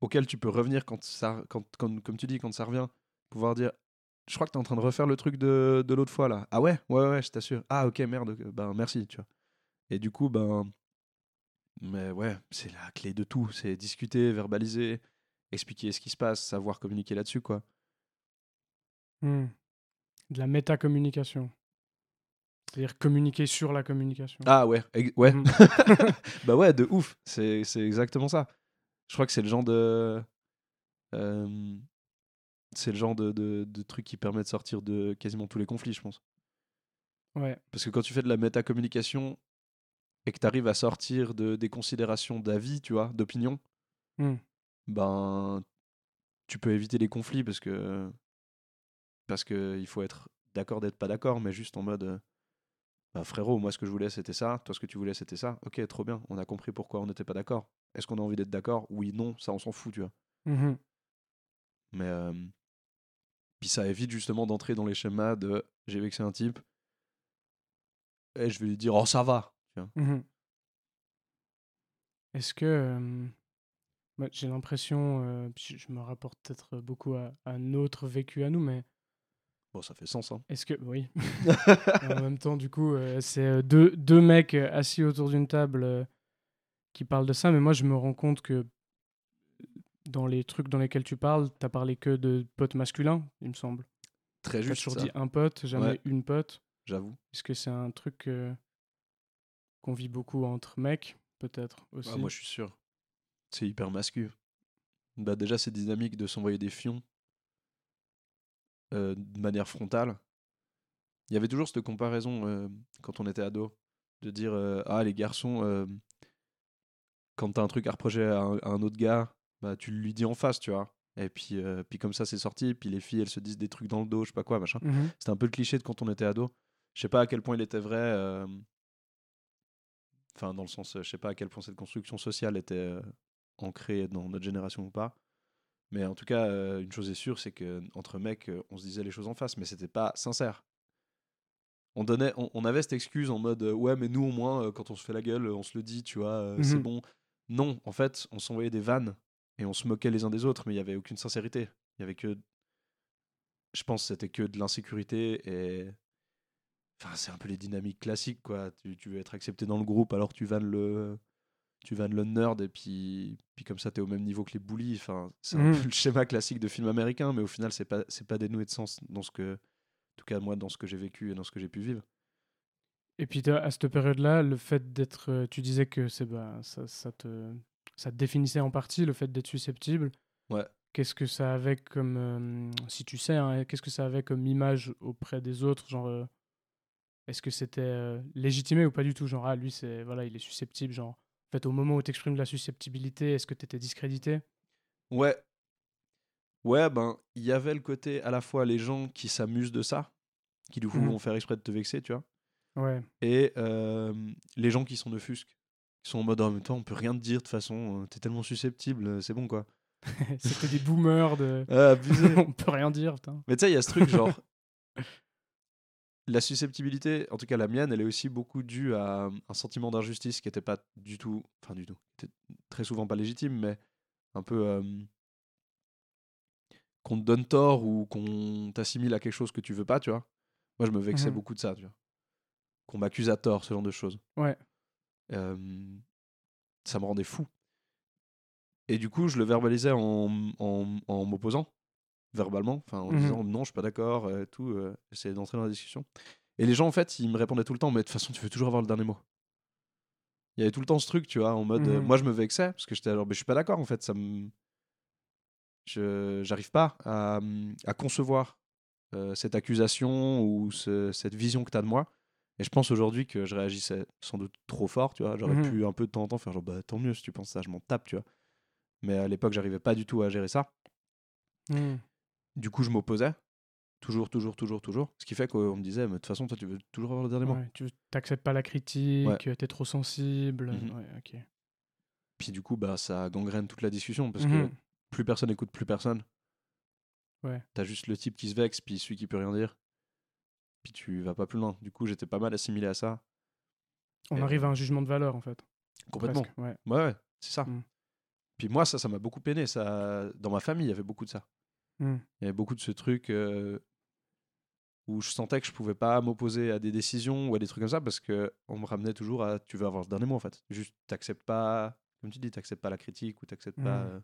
Speaker 3: auquel tu peux revenir quand ça, quand, quand- comme tu dis, quand ça revient, pouvoir dire, je crois que tu es en train de refaire le truc de, de l'autre fois là. Ah ouais, ouais, ouais, je t'assure. Ah ok, merde, ben merci, tu vois. Et du coup, ben, mais ouais, c'est la clé de tout, c'est discuter, verbaliser, expliquer ce qui se passe, savoir communiquer là-dessus, quoi.
Speaker 1: Mhm. De la métacommunication. C'est-à-dire communiquer sur la communication.
Speaker 3: Ah ouais, ouais,
Speaker 1: Mhm.
Speaker 3: bah ouais, de ouf, c'est c'est exactement ça. Je crois que c'est le genre de. euh, c'est le genre de, de, de truc qui permet de sortir de quasiment tous les conflits, je pense.
Speaker 1: Ouais.
Speaker 3: Parce que quand tu fais de la métacommunication et que tu arrives à sortir de, des considérations d'avis, tu vois, d'opinion,
Speaker 1: Hmm.
Speaker 3: ben tu peux éviter les conflits parce que parce que il faut être d'accord d'être pas d'accord, mais juste en mode bah, frérot, moi ce que je voulais c'était ça, toi ce que tu voulais c'était ça. Ok, trop bien, on a compris pourquoi on n'était pas d'accord. Est-ce qu'on a envie d'être d'accord? Oui, non, ça on s'en fout, tu vois.
Speaker 1: Mhm.
Speaker 3: Mais euh, puis ça évite justement d'entrer dans les schémas de j'ai vexé un type et je vais lui dire oh ça va. tu vois.
Speaker 1: Mhm. Est-ce que euh, j'ai l'impression, euh, puis je je me rapporte peut-être beaucoup à, à notre vécu à nous, mais
Speaker 3: Bon, ça fait sens. Hein.
Speaker 1: est-ce que oui, en même temps, du coup, euh, c'est euh, deux, deux mecs euh, assis autour d'une table euh, qui parlent de ça, mais moi, je me rends compte que dans les trucs dans lesquels tu parles, t'as parlé que de potes masculins, il me semble.
Speaker 3: Très
Speaker 1: T'as
Speaker 3: juste,
Speaker 1: toujours
Speaker 3: ça,
Speaker 1: dit un pote, jamais
Speaker 3: Ouais.
Speaker 1: une pote.
Speaker 3: j'avoue.
Speaker 1: Est-ce que c'est un truc euh, qu'on vit beaucoup entre mecs, peut-être aussi?
Speaker 3: Ah, moi, je suis sûr. C'est hyper mascu. Bah, déjà, cette dynamique de s'envoyer des fions euh, de manière frontale. Il y avait toujours cette comparaison euh, quand on était ado, de dire euh, Ah, les garçons, quand t'as un truc à reprocher à un, à un autre gars, bah, tu lui dis en face, tu vois. Et puis, puis comme ça, c'est sorti. Puis les filles, elles se disent des trucs dans le dos, je sais pas quoi, machin.
Speaker 1: Mhm.
Speaker 3: C'était un peu le cliché de quand on était ado. Je sais pas à quel point il était vrai. Enfin, dans le sens, je sais pas à quel point cette construction sociale était ancrée dans notre génération ou pas. Mais en tout cas, euh, une chose est sûre, c'est que entre mecs, euh, on se disait les choses en face, mais c'était pas sincère. On, donnait, on, on avait cette excuse en mode euh, ouais, mais nous au moins, euh, quand on se fait la gueule, euh, on se le dit, tu vois, euh, c'est bon. Non, en fait, on s'envoyait des vannes et on se moquait les uns des autres, mais il y avait aucune sincérité. Il y avait que, je pense, que c'était que de l'insécurité et Enfin, c'est un peu les dynamiques classiques, quoi. Tu, tu veux être accepté dans le groupe, alors tu vannes le, tu vannes le nerd, et puis, puis comme ça, t'es au même niveau que les bullies. Enfin, c'est un
Speaker 1: Mhm.
Speaker 3: peu le schéma classique de film américain, mais au final, c'est pas, c'est pas dénoué de sens dans ce que, en tout cas, moi, dans ce que j'ai vécu et dans ce que j'ai pu vivre.
Speaker 1: Et puis à cette période-là, le fait d'être, euh, tu disais que c'est bah, ça, ça te, ça te définissait en partie le fait d'être susceptible.
Speaker 3: Ouais.
Speaker 1: Qu'est-ce que ça avait comme, euh, si tu sais, hein, qu'est-ce que ça avait comme image auprès des autres, genre, euh, est-ce que c'était euh, légitimé ou pas du tout, genre ah lui c'est voilà il est susceptible, genre en fait au moment où tu exprimes de la susceptibilité, est-ce que tu étais discrédité?
Speaker 3: Ouais. Ouais, ben, il y avait le côté à la fois les gens qui s'amusent de ça, qui du coup
Speaker 1: Mhm.
Speaker 3: vont faire exprès de te vexer, tu vois,
Speaker 1: Ouais.
Speaker 3: et euh, les gens qui sont offusques, qui sont en mode en même temps, on peut rien te dire de toute façon, euh, t'es tellement susceptible, euh, c'est bon quoi.
Speaker 1: C'était des boomers de.
Speaker 3: Ah, abusé.
Speaker 1: On peut rien dire, putain.
Speaker 3: Mais tu sais, il y a ce truc genre. La susceptibilité, en tout cas la mienne, elle est aussi beaucoup due à un sentiment d'injustice qui n'était pas du tout. Enfin, du tout. très souvent pas légitime, mais un peu. euh, qu'on te donne tort ou qu'on t'assimile à quelque chose que tu veux pas, tu vois. Moi, je me vexais
Speaker 1: Mhm.
Speaker 3: beaucoup de ça, tu vois. Qu'on m'accuse à tort, ce genre de choses.
Speaker 1: Ouais.
Speaker 3: Euh, ça me rendait fou. Et du coup, je le verbalisais en, en, en m'opposant, verbalement, enfin en
Speaker 1: Mhm.
Speaker 3: disant non, je suis pas d'accord, euh, tout, euh, j'essayais d'entrer dans la discussion. Et les gens, en fait, ils me répondaient tout le temps, mais de toute façon, tu veux toujours avoir le dernier mot. Il y avait tout le temps ce truc, tu vois, en mode. euh,
Speaker 1: Mhm.
Speaker 3: moi, je me vexais, parce que j'étais alors, mais je suis pas d'accord, en fait, ça me. Je j'arrive pas à, à concevoir euh, cette accusation ou ce- cette vision que tu as de moi. Et je pense aujourd'hui que je réagissais sans doute trop fort, tu vois. J'aurais
Speaker 1: Mhm.
Speaker 3: pu un peu de temps en temps faire genre, bah tant mieux si tu penses ça, je m'en tape, tu vois. Mais à l'époque, j'arrivais pas du tout à gérer ça.
Speaker 1: Hmm.
Speaker 3: Du coup, je m'opposais. Toujours, toujours, toujours, toujours. Ce qui fait qu'on me disait, mais de toute façon, toi, tu veux toujours avoir le dernier mot.
Speaker 1: Ouais, tu t'acceptes pas la critique,
Speaker 3: Ouais.
Speaker 1: t'es trop sensible. Ouais, ok.
Speaker 3: Puis du coup, bah, ça gangrène toute la discussion parce que plus personne écoute plus personne.
Speaker 1: Ouais.
Speaker 3: T'as juste le type qui se vexe, puis celui qui peut rien dire. Puis tu vas pas plus loin. Du coup, j'étais pas mal assimilé à ça.
Speaker 1: On
Speaker 3: Et-
Speaker 1: arrive à un jugement de valeur en fait.
Speaker 3: Complètement.
Speaker 1: presque, Ouais.
Speaker 3: Ouais, ouais, c'est ça.
Speaker 1: Mm.
Speaker 3: Puis moi, ça, ça m'a beaucoup peiné. Ça... Dans ma famille, il y avait beaucoup de ça.
Speaker 1: Hmm.
Speaker 3: Il y avait beaucoup de ce truc euh, où je sentais que je pouvais pas m'opposer à des décisions ou à des trucs comme ça parce que on me ramenait toujours à tu veux avoir le dernier mot en fait. Juste, t'acceptes pas, comme tu dis, t'acceptes pas la critique ou t'acceptes pas
Speaker 1: Mm.
Speaker 3: euh,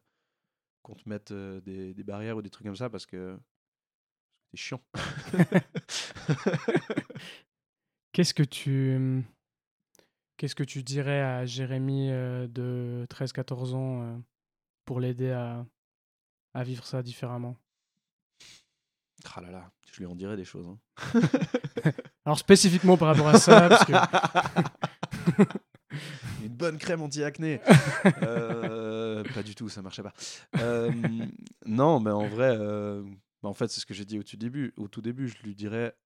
Speaker 3: qu'on te mette euh, des, des barrières ou des trucs comme ça parce que c'est chiant.
Speaker 1: Qu'est-ce que tu qu'est-ce que tu dirais à Jérémy de 13-14 ans pour l'aider à, à vivre ça différemment?
Speaker 3: Ah là là, je lui en dirais des choses. hein.
Speaker 1: Alors spécifiquement par rapport à ça, parce que
Speaker 3: Une bonne crème anti-acné. Euh, pas du tout, ça marchait pas. Euh, non, mais en vrai, euh, bah, en fait, c'est ce que j'ai dit au tout début. Au tout début, je lui dirais,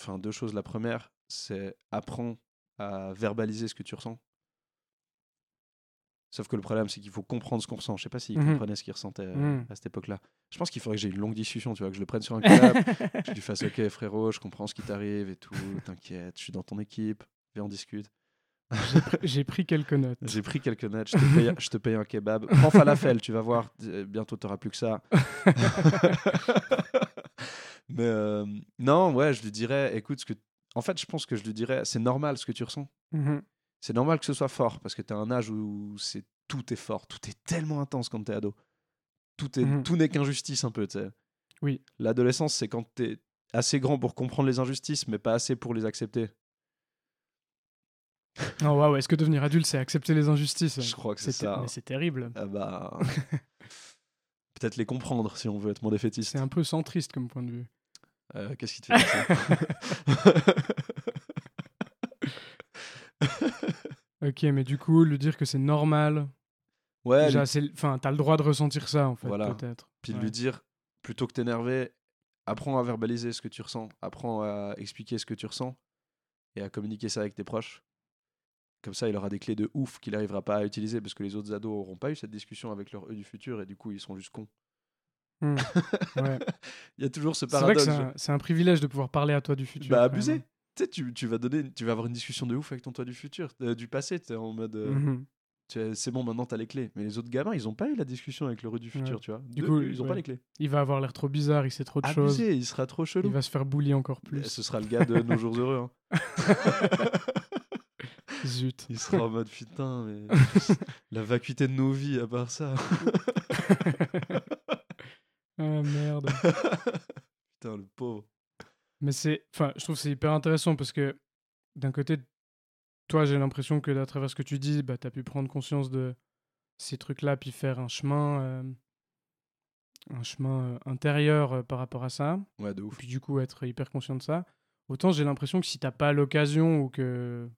Speaker 3: enfin, deux choses. La première, c'est apprends à verbaliser ce que tu ressens. Sauf que le problème, c'est qu'il faut comprendre ce qu'on ressent. Je sais pas s'il
Speaker 1: Mhm.
Speaker 3: comprenait ce qu'il ressentait euh,
Speaker 1: Mhm.
Speaker 3: à cette époque-là. Je pense qu'il faudrait que j'ai une longue discussion, tu vois, que je le prenne sur un canapé, que je lui fasse OK, frérot, je comprends ce qui t'arrive et tout, t'inquiète, je suis dans ton équipe, viens, on discute.
Speaker 1: j'ai pris quelques notes.
Speaker 3: J'ai pris quelques notes, je te paye, je te paye un kebab. Prends falafel, tu vas voir, euh, bientôt tu plus que ça. Mais euh, non, ouais, je lui dirais, écoute, ce que... en fait, je pense que je lui dirais, c'est normal ce que tu ressens.
Speaker 1: Mhm.
Speaker 3: C'est normal que ce soit fort, parce que tu as un âge où c'est tout est fort, tout est tellement intense quand tu es ado. Tout, est,
Speaker 1: Mhm.
Speaker 3: tout n'est qu'injustice un peu, tu sais.
Speaker 1: Oui.
Speaker 3: L'adolescence, c'est quand tu es assez grand pour comprendre les injustices, mais pas assez pour les accepter.
Speaker 1: Oh waouh, est-ce que devenir adulte c'est accepter les injustices?
Speaker 3: Je crois que c'est ça.
Speaker 1: Mais c'est terrible.
Speaker 3: Ah bah... Peut-être les comprendre si on veut être moins défaitiste.
Speaker 1: C'est un peu centriste comme point de vue.
Speaker 3: Euh, Qu'est-ce qui te fait ça?
Speaker 1: Ok. mais du coup, lui dire que c'est normal.
Speaker 3: Ouais,
Speaker 1: Déjà,
Speaker 3: lui-
Speaker 1: c'est, enfin, t'as le droit de ressentir ça, en fait,
Speaker 3: Voilà.
Speaker 1: peut-être.
Speaker 3: puis
Speaker 1: Ouais.
Speaker 3: lui dire, plutôt que t'énerver, apprends à verbaliser ce que tu ressens, apprends à expliquer ce que tu ressens et à communiquer ça avec tes proches. Comme ça, il aura des clés de ouf qu'il n'arrivera pas à utiliser parce que les autres ados n'auront pas eu cette discussion avec leur eux du futur et du coup, ils seront juste cons.
Speaker 1: Hmm. Ouais.
Speaker 3: Il y a toujours ce
Speaker 1: C'est vrai que
Speaker 3: paradoxe.
Speaker 1: c'est un, un privilège de pouvoir parler à toi du futur.
Speaker 3: Bah, abusé. Tu sais, tu, tu vas donner, tu vas avoir une discussion de ouf avec ton toi du futur, euh, du passé. Tu es en mode, euh,
Speaker 1: Mhm.
Speaker 3: c'est bon, maintenant t'as les clés. Mais les autres gamins, ils ont pas eu la discussion avec le eux du futur,
Speaker 1: Ouais.
Speaker 3: tu vois.
Speaker 1: Du
Speaker 3: De-
Speaker 1: coup,
Speaker 3: ils ont
Speaker 1: ouais.
Speaker 3: pas les clés.
Speaker 1: Il va avoir l'air trop bizarre, il sait trop de choses.
Speaker 3: Il sera trop chelou.
Speaker 1: Il va se faire bully encore
Speaker 3: Mais
Speaker 1: plus.
Speaker 3: Ce sera le gars de nos jours heureux. hein.
Speaker 1: Zut.
Speaker 3: Il sera en mode putain, mais la vacuité de nos vies à part ça.
Speaker 1: ah merde. Mais c'est, enfin, je trouve que c'est hyper intéressant parce que d'un côté, toi, j'ai l'impression que à travers ce que tu dis, bah, tu as pu prendre conscience de ces trucs-là, puis faire un chemin, euh, un chemin euh, intérieur euh, par rapport à ça,
Speaker 3: Ouais, de ouf.
Speaker 1: puis du coup être hyper conscient de ça. Autant j'ai l'impression que si t'as pas l'occasion ou que,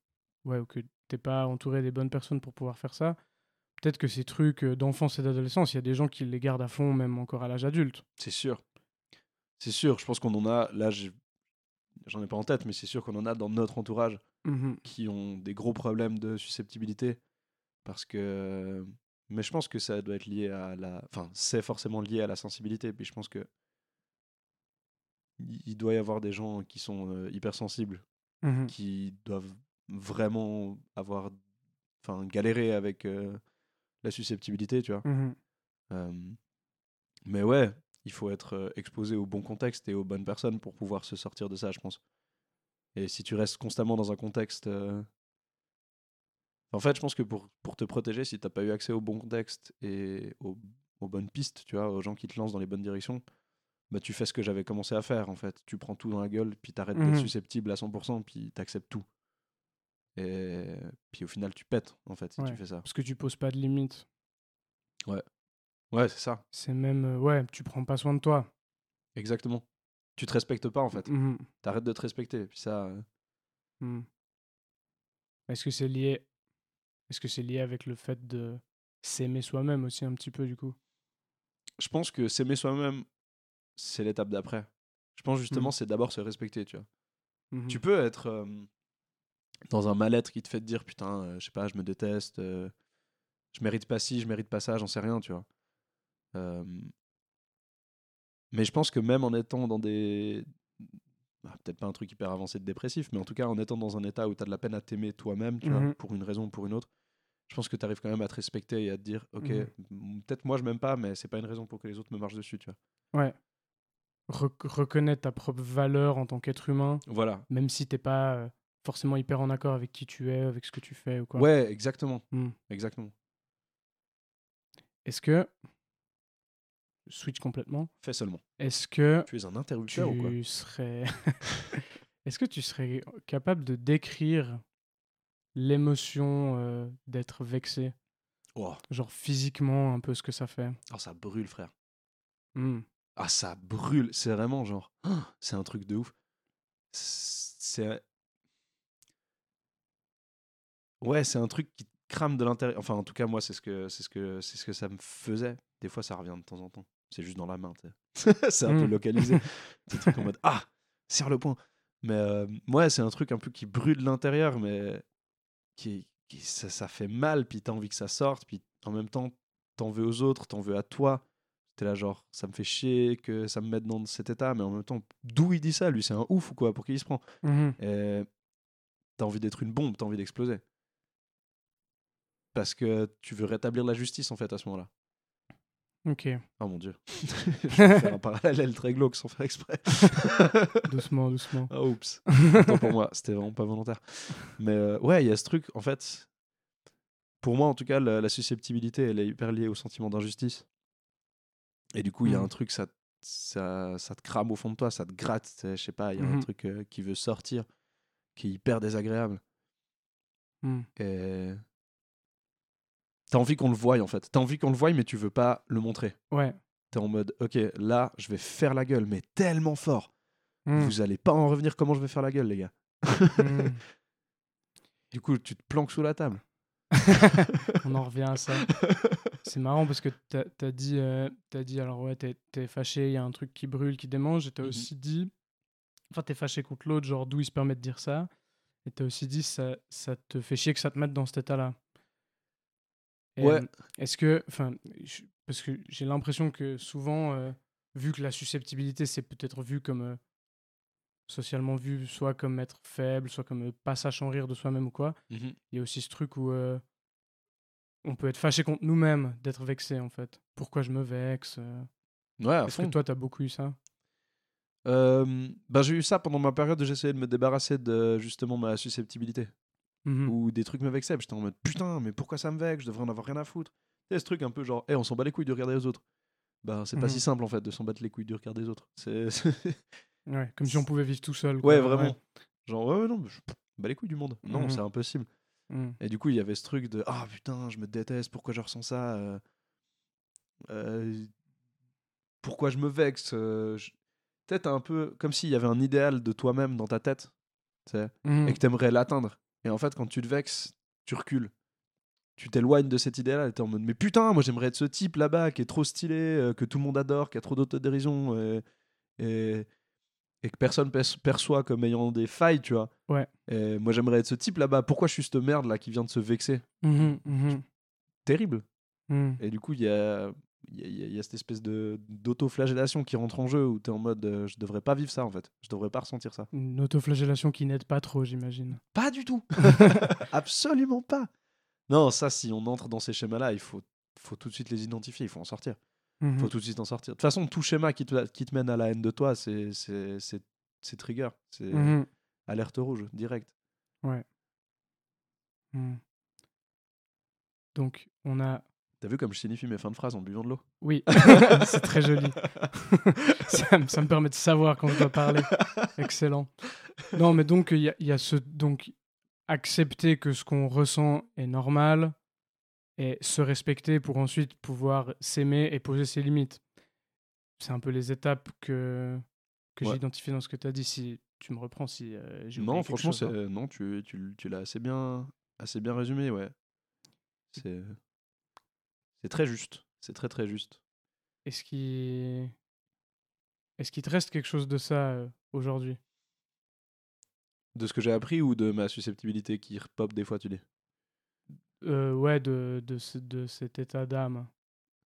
Speaker 1: ouais, ou que t'es pas entouré des bonnes personnes pour pouvoir faire ça, peut-être que ces trucs d'enfance et d'adolescence, il y a des gens qui les gardent à fond, même encore à l'âge adulte.
Speaker 3: C'est sûr. C'est sûr, je pense qu'on en a, là, j'ai- j'en ai pas en tête, mais c'est sûr qu'on en a dans notre entourage
Speaker 1: Mhm.
Speaker 3: qui ont des gros problèmes de susceptibilité. Parce que. Mais je pense que ça doit être lié à la. Enfin, c'est forcément lié à la sensibilité. Puis je pense que. Il doit y avoir des gens qui sont euh, hypersensibles,
Speaker 1: Mhm.
Speaker 3: qui doivent vraiment avoir. Enfin, galérer avec euh, la susceptibilité, tu vois.
Speaker 1: Mhm.
Speaker 3: Euh, mais ouais, il faut être euh, exposé au bon contexte et aux bonnes personnes pour pouvoir se sortir de ça, je pense. Et si tu restes constamment dans un contexte... euh, En fait, je pense que pour, pour te protéger, si t'as pas eu accès au bon contexte et aux, aux bonnes pistes, tu vois, aux gens qui te lancent dans les bonnes directions, bah tu fais ce que j'avais commencé à faire, en fait. Tu prends tout dans la gueule, puis t'arrêtes
Speaker 1: Mhm.
Speaker 3: d'être susceptible à 100%, puis t'acceptes tout. Et puis au final, tu pètes, en fait, si
Speaker 1: Ouais.
Speaker 3: tu fais ça.
Speaker 1: Parce que tu poses pas de limites.
Speaker 3: Ouais, c'est ça.
Speaker 1: C'est même, euh, ouais, tu prends pas soin de toi.
Speaker 3: Exactement. Tu te respectes pas, en fait.
Speaker 1: Mhm.
Speaker 3: T'arrêtes de te respecter. Puis ça, euh,
Speaker 1: Mhm. Est-ce que c'est lié Est-ce que c'est lié avec le fait de s'aimer soi-même aussi un petit peu du coup?
Speaker 3: Je pense que s'aimer soi-même, c'est l'étape d'après. Je pense justement,
Speaker 1: Mhm.
Speaker 3: c'est d'abord se respecter, tu vois?
Speaker 1: Mhm.
Speaker 3: Tu peux être euh, dans un mal-être qui te fait te dire, putain, euh, je sais pas, je me déteste, euh, je mérite pas ci, je mérite pas ça, j'en sais rien, tu vois? Euh, mais je pense que même en étant dans des. bah, Peut-être pas un truc hyper avancé de dépressif, mais en tout cas en étant dans un état où tu as de la peine à t'aimer toi-même, tu vois,
Speaker 1: Mhm.
Speaker 3: pour une raison ou pour une autre, je pense que tu arrives quand même à te respecter et à te dire, ok,
Speaker 1: Mhm.
Speaker 3: m- peut-être moi je m'aime pas, mais c'est pas une raison pour que les autres me marchent dessus, tu vois.
Speaker 1: Ouais. Rec- reconnaître ta propre valeur en tant qu'être humain,
Speaker 3: Voilà.
Speaker 1: même si t'es pas forcément hyper en accord avec qui tu es, avec ce que tu fais ou quoi.
Speaker 3: Ouais, exactement.
Speaker 1: Mhm.
Speaker 3: Exactement.
Speaker 1: Est-ce que switch complètement
Speaker 3: Fais seulement.
Speaker 1: Est-ce que
Speaker 3: Tu es un interrupteur ou quoi?
Speaker 1: serais Est-ce que tu serais capable de décrire l'émotion euh, d'être vexé,
Speaker 3: Oh,
Speaker 1: genre physiquement un peu ce que ça fait
Speaker 3: oh, ça brûle, frère.
Speaker 1: Hmm.
Speaker 3: Ah, ça brûle. C'est vraiment genre. ah, C'est un truc de ouf. C'est. Ouais, c'est un truc qui crame de l'intérieur. Enfin, en tout cas, moi, c'est ce que c'est ce que c'est ce que ça me faisait. Des fois, ça revient de temps en temps. C'est juste dans la main. c'est un peu
Speaker 1: Mm.
Speaker 3: localisé. Petit truc en mode ah, serre le poing. Mais euh, ouais, c'est un truc un peu qui brûle l'intérieur, mais qui, qui ça, ça fait mal. Puis t'as envie que ça sorte. Puis en même temps, t'en veux aux autres, t'en veux à toi. T'es là genre, ça me fait chier que ça me mette dans cet état, mais en même temps, d'où il dit ça, lui? C'est un ouf ou quoi? Pour qui il se prend? Et T'as envie d'être une bombe, t'as envie d'exploser. Parce que tu veux rétablir la justice en fait à ce moment-là.
Speaker 1: Ok,
Speaker 3: Oh mon dieu. Je vais faire un parallèle très glauque sans faire exprès.
Speaker 1: doucement, doucement.
Speaker 3: Ah, oups. Pour moi, c'était vraiment pas volontaire. Mais euh, ouais, il y a ce truc, en fait, pour moi en tout cas, la, la susceptibilité, elle est hyper liée au sentiment d'injustice. Et du coup, il y a
Speaker 1: Mm.
Speaker 3: un truc, ça, ça, ça te crame au fond de toi, ça te gratte, je sais pas, il y a un
Speaker 1: Mhm.
Speaker 3: truc euh, qui veut sortir, qui est hyper désagréable.
Speaker 1: Hmm.
Speaker 3: Et t'as envie qu'on le voie en fait. T'as envie qu'on le voie, mais tu veux pas le montrer.
Speaker 1: Ouais.
Speaker 3: T'es en mode, ok, là, je vais faire la gueule, mais tellement fort.
Speaker 1: Hmm.
Speaker 3: Vous allez pas en revenir comment je vais faire la gueule, les gars.
Speaker 1: Hmm.
Speaker 3: Du coup, tu te planques sous la table.
Speaker 1: On en revient à ça. C'est marrant parce que t'as as dit, euh, t'as dit, alors ouais, t'es es fâché, il y a un truc qui brûle, qui démange, et t'as
Speaker 3: Mhm.
Speaker 1: aussi dit, enfin, t'es fâché contre l'autre, genre d'où il se permet de dire ça, et t'as aussi dit, ça, ça te fait chier que ça te mette dans cet état-là.
Speaker 3: Ouais.
Speaker 1: Est-ce que, enfin, parce que j'ai l'impression que souvent, euh, vu que la susceptibilité, c'est peut-être vu comme euh, socialement vu, soit comme être faible, soit comme euh, pas sachant rire de soi-même ou quoi,
Speaker 3: Mhm.
Speaker 1: il y a aussi ce truc où on peut être fâché contre nous-mêmes d'être vexé en fait. Pourquoi je me vexe
Speaker 3: Ouais,
Speaker 1: Est-ce que toi, t'as beaucoup eu ça?
Speaker 3: Bah, j'ai eu ça pendant ma période où j'essayais de me débarrasser de justement ma susceptibilité.
Speaker 1: Mhm.
Speaker 3: Ou des trucs me vexaient. J'étais en mode putain, mais pourquoi ça me vexe? Je devrais en avoir rien à foutre. Tu sais, ce truc un peu genre, hé, on s'en bat les couilles de regarder les autres. Bah, c'est pas
Speaker 1: Mhm.
Speaker 3: si simple en fait de s'en battre les couilles du regard des autres. C'est.
Speaker 1: Ouais, comme si on pouvait vivre tout seul.
Speaker 3: ouais, vraiment. Genre, ouais, ouais, non, je bats les couilles du monde. Non,
Speaker 1: Mhm.
Speaker 3: c'est impossible. Et du coup, il y avait ce truc de Ah putain, je me déteste, pourquoi je ressens ça euh, euh, Pourquoi je me vexe euh, je- Peut-être un peu comme s'il y avait un idéal de toi-même dans ta tête, tu sais, et que tu aimerais l'atteindre. Et en fait, quand tu te vexes, tu recules. Tu t'éloignes de cet idéal et t'es en mode Mais putain, moi j'aimerais être ce type là-bas qui est trop stylé, euh, que tout le monde adore, qui a trop d'autodérision euh, et, et que personne pers- perçoit comme ayant des failles, tu vois.
Speaker 1: Ouais.
Speaker 3: Et moi j'aimerais être ce type là-bas. Pourquoi je suis cette merde là qui vient de se vexer?
Speaker 1: Mhm, mhm,
Speaker 3: Terrible.
Speaker 1: mhm.
Speaker 3: Et du coup, il y a, il y, a- y y cette espèce de d'autoflagellation qui rentre en jeu où tu es en mode euh, je devrais pas vivre ça en fait. Je devrais pas ressentir ça.
Speaker 1: Une autoflagellation qui n'aide pas trop, j'imagine.
Speaker 3: Pas du tout. Absolument pas. Non, ça, si on entre dans ces schémas-là, il faut, faut tout de suite les identifier, il faut en sortir. Il
Speaker 1: Mhm.
Speaker 3: faut tout de suite en sortir. De toute façon, tout schéma qui te, qui te mène à la haine de toi, c'est c'est- trigger. C'est
Speaker 1: Mhm.
Speaker 3: alerte rouge, direct.
Speaker 1: Mhm. Donc, on a.
Speaker 3: T'as vu comme je signifie mes fins de phrase en buvant de l'eau?
Speaker 1: Oui, c'est très joli. ça, me- ça me permet de savoir quand je dois parler. Excellent. Non, mais donc, il y, a- il y a ce. Donc, accepter que ce qu'on ressent est normal et se respecter pour ensuite pouvoir s'aimer et poser ses limites. C'est un peu les étapes que, que
Speaker 3: Ouais.
Speaker 1: j'ai identifiées dans ce que tu as dit. Si tu me reprends, si euh, j'ai
Speaker 3: Non, franchement,
Speaker 1: chose, hein.
Speaker 3: c'est non, tu, tu, tu l'as assez bien, assez bien résumé, ouais. C'est c'est très juste. C'est très très juste.
Speaker 1: Est-ce qu'il est-ce qu'il te reste quelque chose de ça euh, aujourd'hui?
Speaker 3: De ce que j'ai appris ou de ma susceptibilité qui repop des fois, tu dis?
Speaker 1: Euh, ouais, de, de, ce- de cet état d'âme,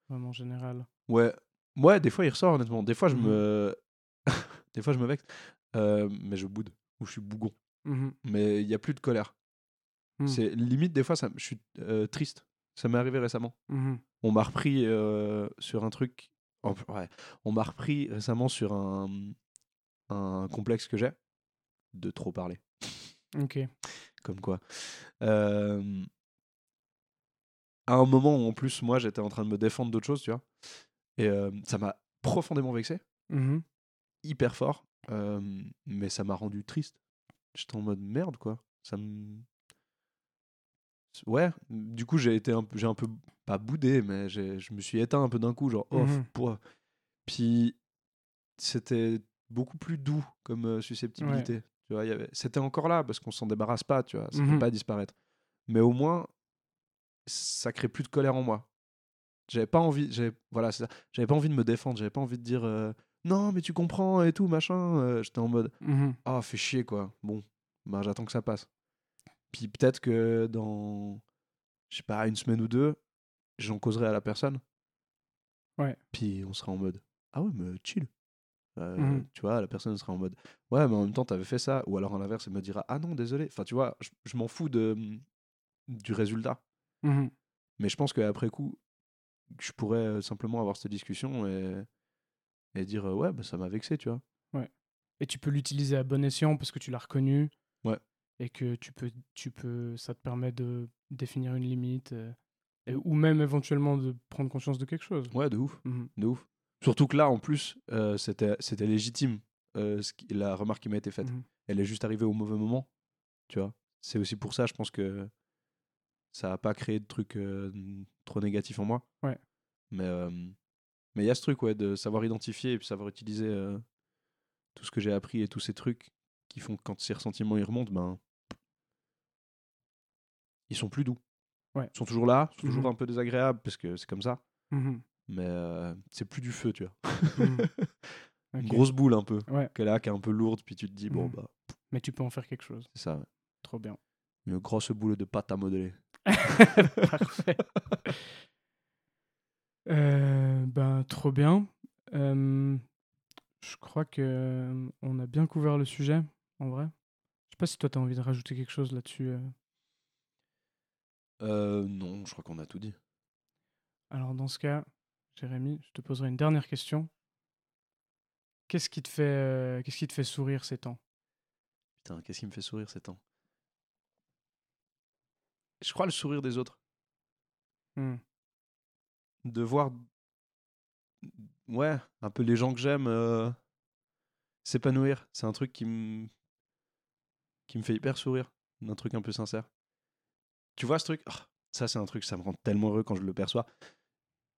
Speaker 1: vraiment général.
Speaker 3: Ouais, ouais, des fois il ressort honnêtement. Des fois je
Speaker 1: Mhm.
Speaker 3: me, des fois je me vexe, Euh, mais je boude ou je suis bougon.
Speaker 1: Mhm,
Speaker 3: Mais il y a plus de colère.
Speaker 1: Mhm.
Speaker 3: C'est limite des fois ça, je suis triste. Ça m'est arrivé récemment.
Speaker 1: mhm,
Speaker 3: On m'a repris euh, sur un truc. ouais, on m'a repris récemment sur un un complexe que j'ai de trop parler.
Speaker 1: Ok.
Speaker 3: Comme quoi. Euh, à un moment où en plus moi j'étais en train de me défendre d'autres choses, tu vois. Et euh, ça m'a profondément vexé.
Speaker 1: Mhm,
Speaker 3: hyper fort, mais ça m'a rendu triste. J'étais en mode merde, quoi. Ça me. Ouais, du coup, j'ai été un, peu- j'ai un peu, pas boudé, mais je me suis éteint un peu d'un coup, genre, oh,
Speaker 1: Mhm.
Speaker 3: pour. Puis, c'était beaucoup plus doux comme euh, susceptibilité. Tu vois, il y avait... C'était encore là, parce qu'on s'en débarrasse pas, tu vois, ça
Speaker 1: Mhm.
Speaker 3: peut pas disparaître. Mais au moins, ça crée plus de colère en moi. J'avais pas envie, j'avais, voilà, c'est ça. J'avais pas envie de me défendre, j'avais pas envie de dire euh, non, mais tu comprends et tout, machin. Euh, J'étais en mode
Speaker 1: mhm,
Speaker 3: ah, fais chier quoi. Bon, bah j'attends que ça passe. Puis peut-être que dans, je sais pas, une semaine ou deux, j'en causerai à la personne.
Speaker 1: Ouais.
Speaker 3: Puis on sera en mode ah ouais, mais chill. Euh,
Speaker 1: Mhm.
Speaker 3: Tu vois, la personne sera en mode ouais, mais en même temps, t'avais fait ça. Ou alors à l'inverse, elle me dira ah non, désolé. Enfin, tu vois, je, je m'en fous de, du résultat.
Speaker 1: mhm.
Speaker 3: Mais je pense qu'après coup, je pourrais euh, simplement avoir cette discussion et, et dire euh, ouais, bah, ça m'a vexé, tu vois.
Speaker 1: Et tu peux l'utiliser à bon escient parce que tu l'as reconnu.
Speaker 3: Ouais.
Speaker 1: Et que tu peux, tu peux, ça te permet de définir une limite. euh, et- ou même éventuellement de prendre conscience de quelque chose.
Speaker 3: Ouais, de ouf, de ouf. Surtout que là, en plus, euh, c'était c'était légitime euh, ce qui- la remarque qui m'a été faite.
Speaker 1: mhm.
Speaker 3: Elle est juste arrivée au mauvais moment, tu vois. C'est aussi pour ça, je pense que ça n'a pas créé de trucs trop négatifs en moi.
Speaker 1: Ouais.
Speaker 3: Mais mais il y a ce truc, ouais, de savoir identifier et puis savoir utiliser tout ce que j'ai appris et tous ces trucs qui font que quand ces ressentiments ils remontent, ben ils sont plus doux.
Speaker 1: Ouais.
Speaker 3: Ils sont toujours là, sont toujours
Speaker 1: Mhm.
Speaker 3: un peu désagréables parce que c'est comme ça.
Speaker 1: Mhm.
Speaker 3: Mais euh, c'est plus du feu, tu vois.
Speaker 1: Mhm.
Speaker 3: Une grosse boule un peu.
Speaker 1: Ouais.
Speaker 3: Est là, qui est un peu lourde, puis tu te dis, bon, bah,
Speaker 1: Mais tu peux en faire quelque chose.
Speaker 3: c'est ça. ouais.
Speaker 1: Trop bien.
Speaker 3: Une grosse boule de pâte à modeler.
Speaker 1: Parfait. Euh, ben, trop bien. Euh, je crois que on a bien couvert le sujet, en vrai. Je sais pas si toi, tu as envie de rajouter quelque chose là-dessus. euh.
Speaker 3: Euh, non, je crois qu'on a tout dit.
Speaker 1: Alors, dans ce cas, Jérémy, je te poserai une dernière question. Qu'est-ce qui te fait, euh, qu'est-ce qui te fait sourire ces temps?
Speaker 3: Putain, qu'est-ce qui me fait sourire ces temps? Je crois le sourire des autres.
Speaker 1: Hmm.
Speaker 3: De voir, ouais, un peu les gens que j'aime euh, s'épanouir. C'est un truc qui me qui me fait hyper sourire. Un truc un peu sincère. Tu vois ce truc? Ah, Ça, c'est un truc, ça me rend tellement heureux quand je le perçois.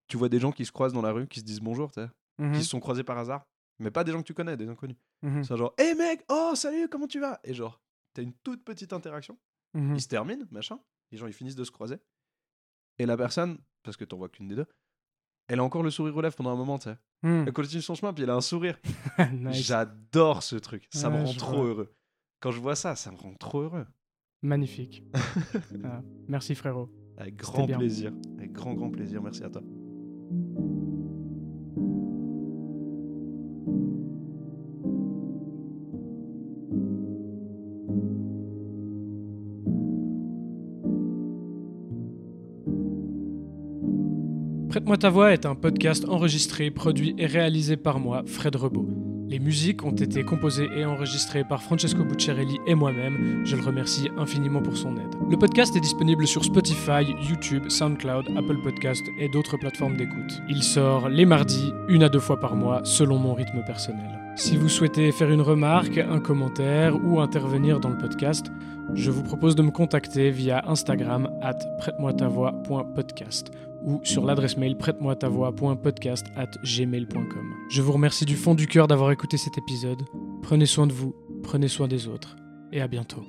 Speaker 3: Tu vois des gens qui se croisent dans la rue, qui se disent bonjour, tu sais,
Speaker 1: Mhm,
Speaker 3: qui se sont croisés par hasard. Mais pas des gens que tu connais, des inconnus.
Speaker 1: mhm,
Speaker 3: C'est genre, hé mec, oh salut, comment tu vas? Et genre, t'as une toute petite interaction.
Speaker 1: mhm.
Speaker 3: Il se termine, machin. Les gens, ils finissent de se croiser. Et la personne, parce que t'en vois qu'une des deux, elle a encore le sourire lèvres pendant un moment, tu sais.
Speaker 1: Hmm.
Speaker 3: Elle continue son chemin, puis elle a un sourire.
Speaker 1: Nice.
Speaker 3: J'adore ce truc. Ça me rend trop
Speaker 1: vois.
Speaker 3: heureux. Quand je vois ça, ça me rend trop heureux.
Speaker 1: Magnifique. Ah, merci frérot.
Speaker 3: Avec grand plaisir. Avec grand, grand plaisir. Merci à toi.
Speaker 1: Prête-moi ta voix est un podcast enregistré, produit et réalisé par moi, Fred Rebaud. Les musiques ont été composées et enregistrées par Francesco Bucciarelli et moi-même. Je le remercie infiniment pour son aide. Le podcast est disponible sur Spotify, YouTube, SoundCloud, Apple Podcast et d'autres plateformes d'écoute. Il sort les mardis, une à deux fois par mois, selon mon rythme personnel. Si vous souhaitez faire une remarque, un commentaire ou intervenir dans le podcast, je vous propose de me contacter via Instagram at prête-moi-ta-voix.podcast ou sur l'adresse mail prête-moi-ta-voix.podcast at gmail.com. Je vous remercie du fond du cœur d'avoir écouté cet épisode. Prenez soin de vous, prenez soin des autres et à bientôt.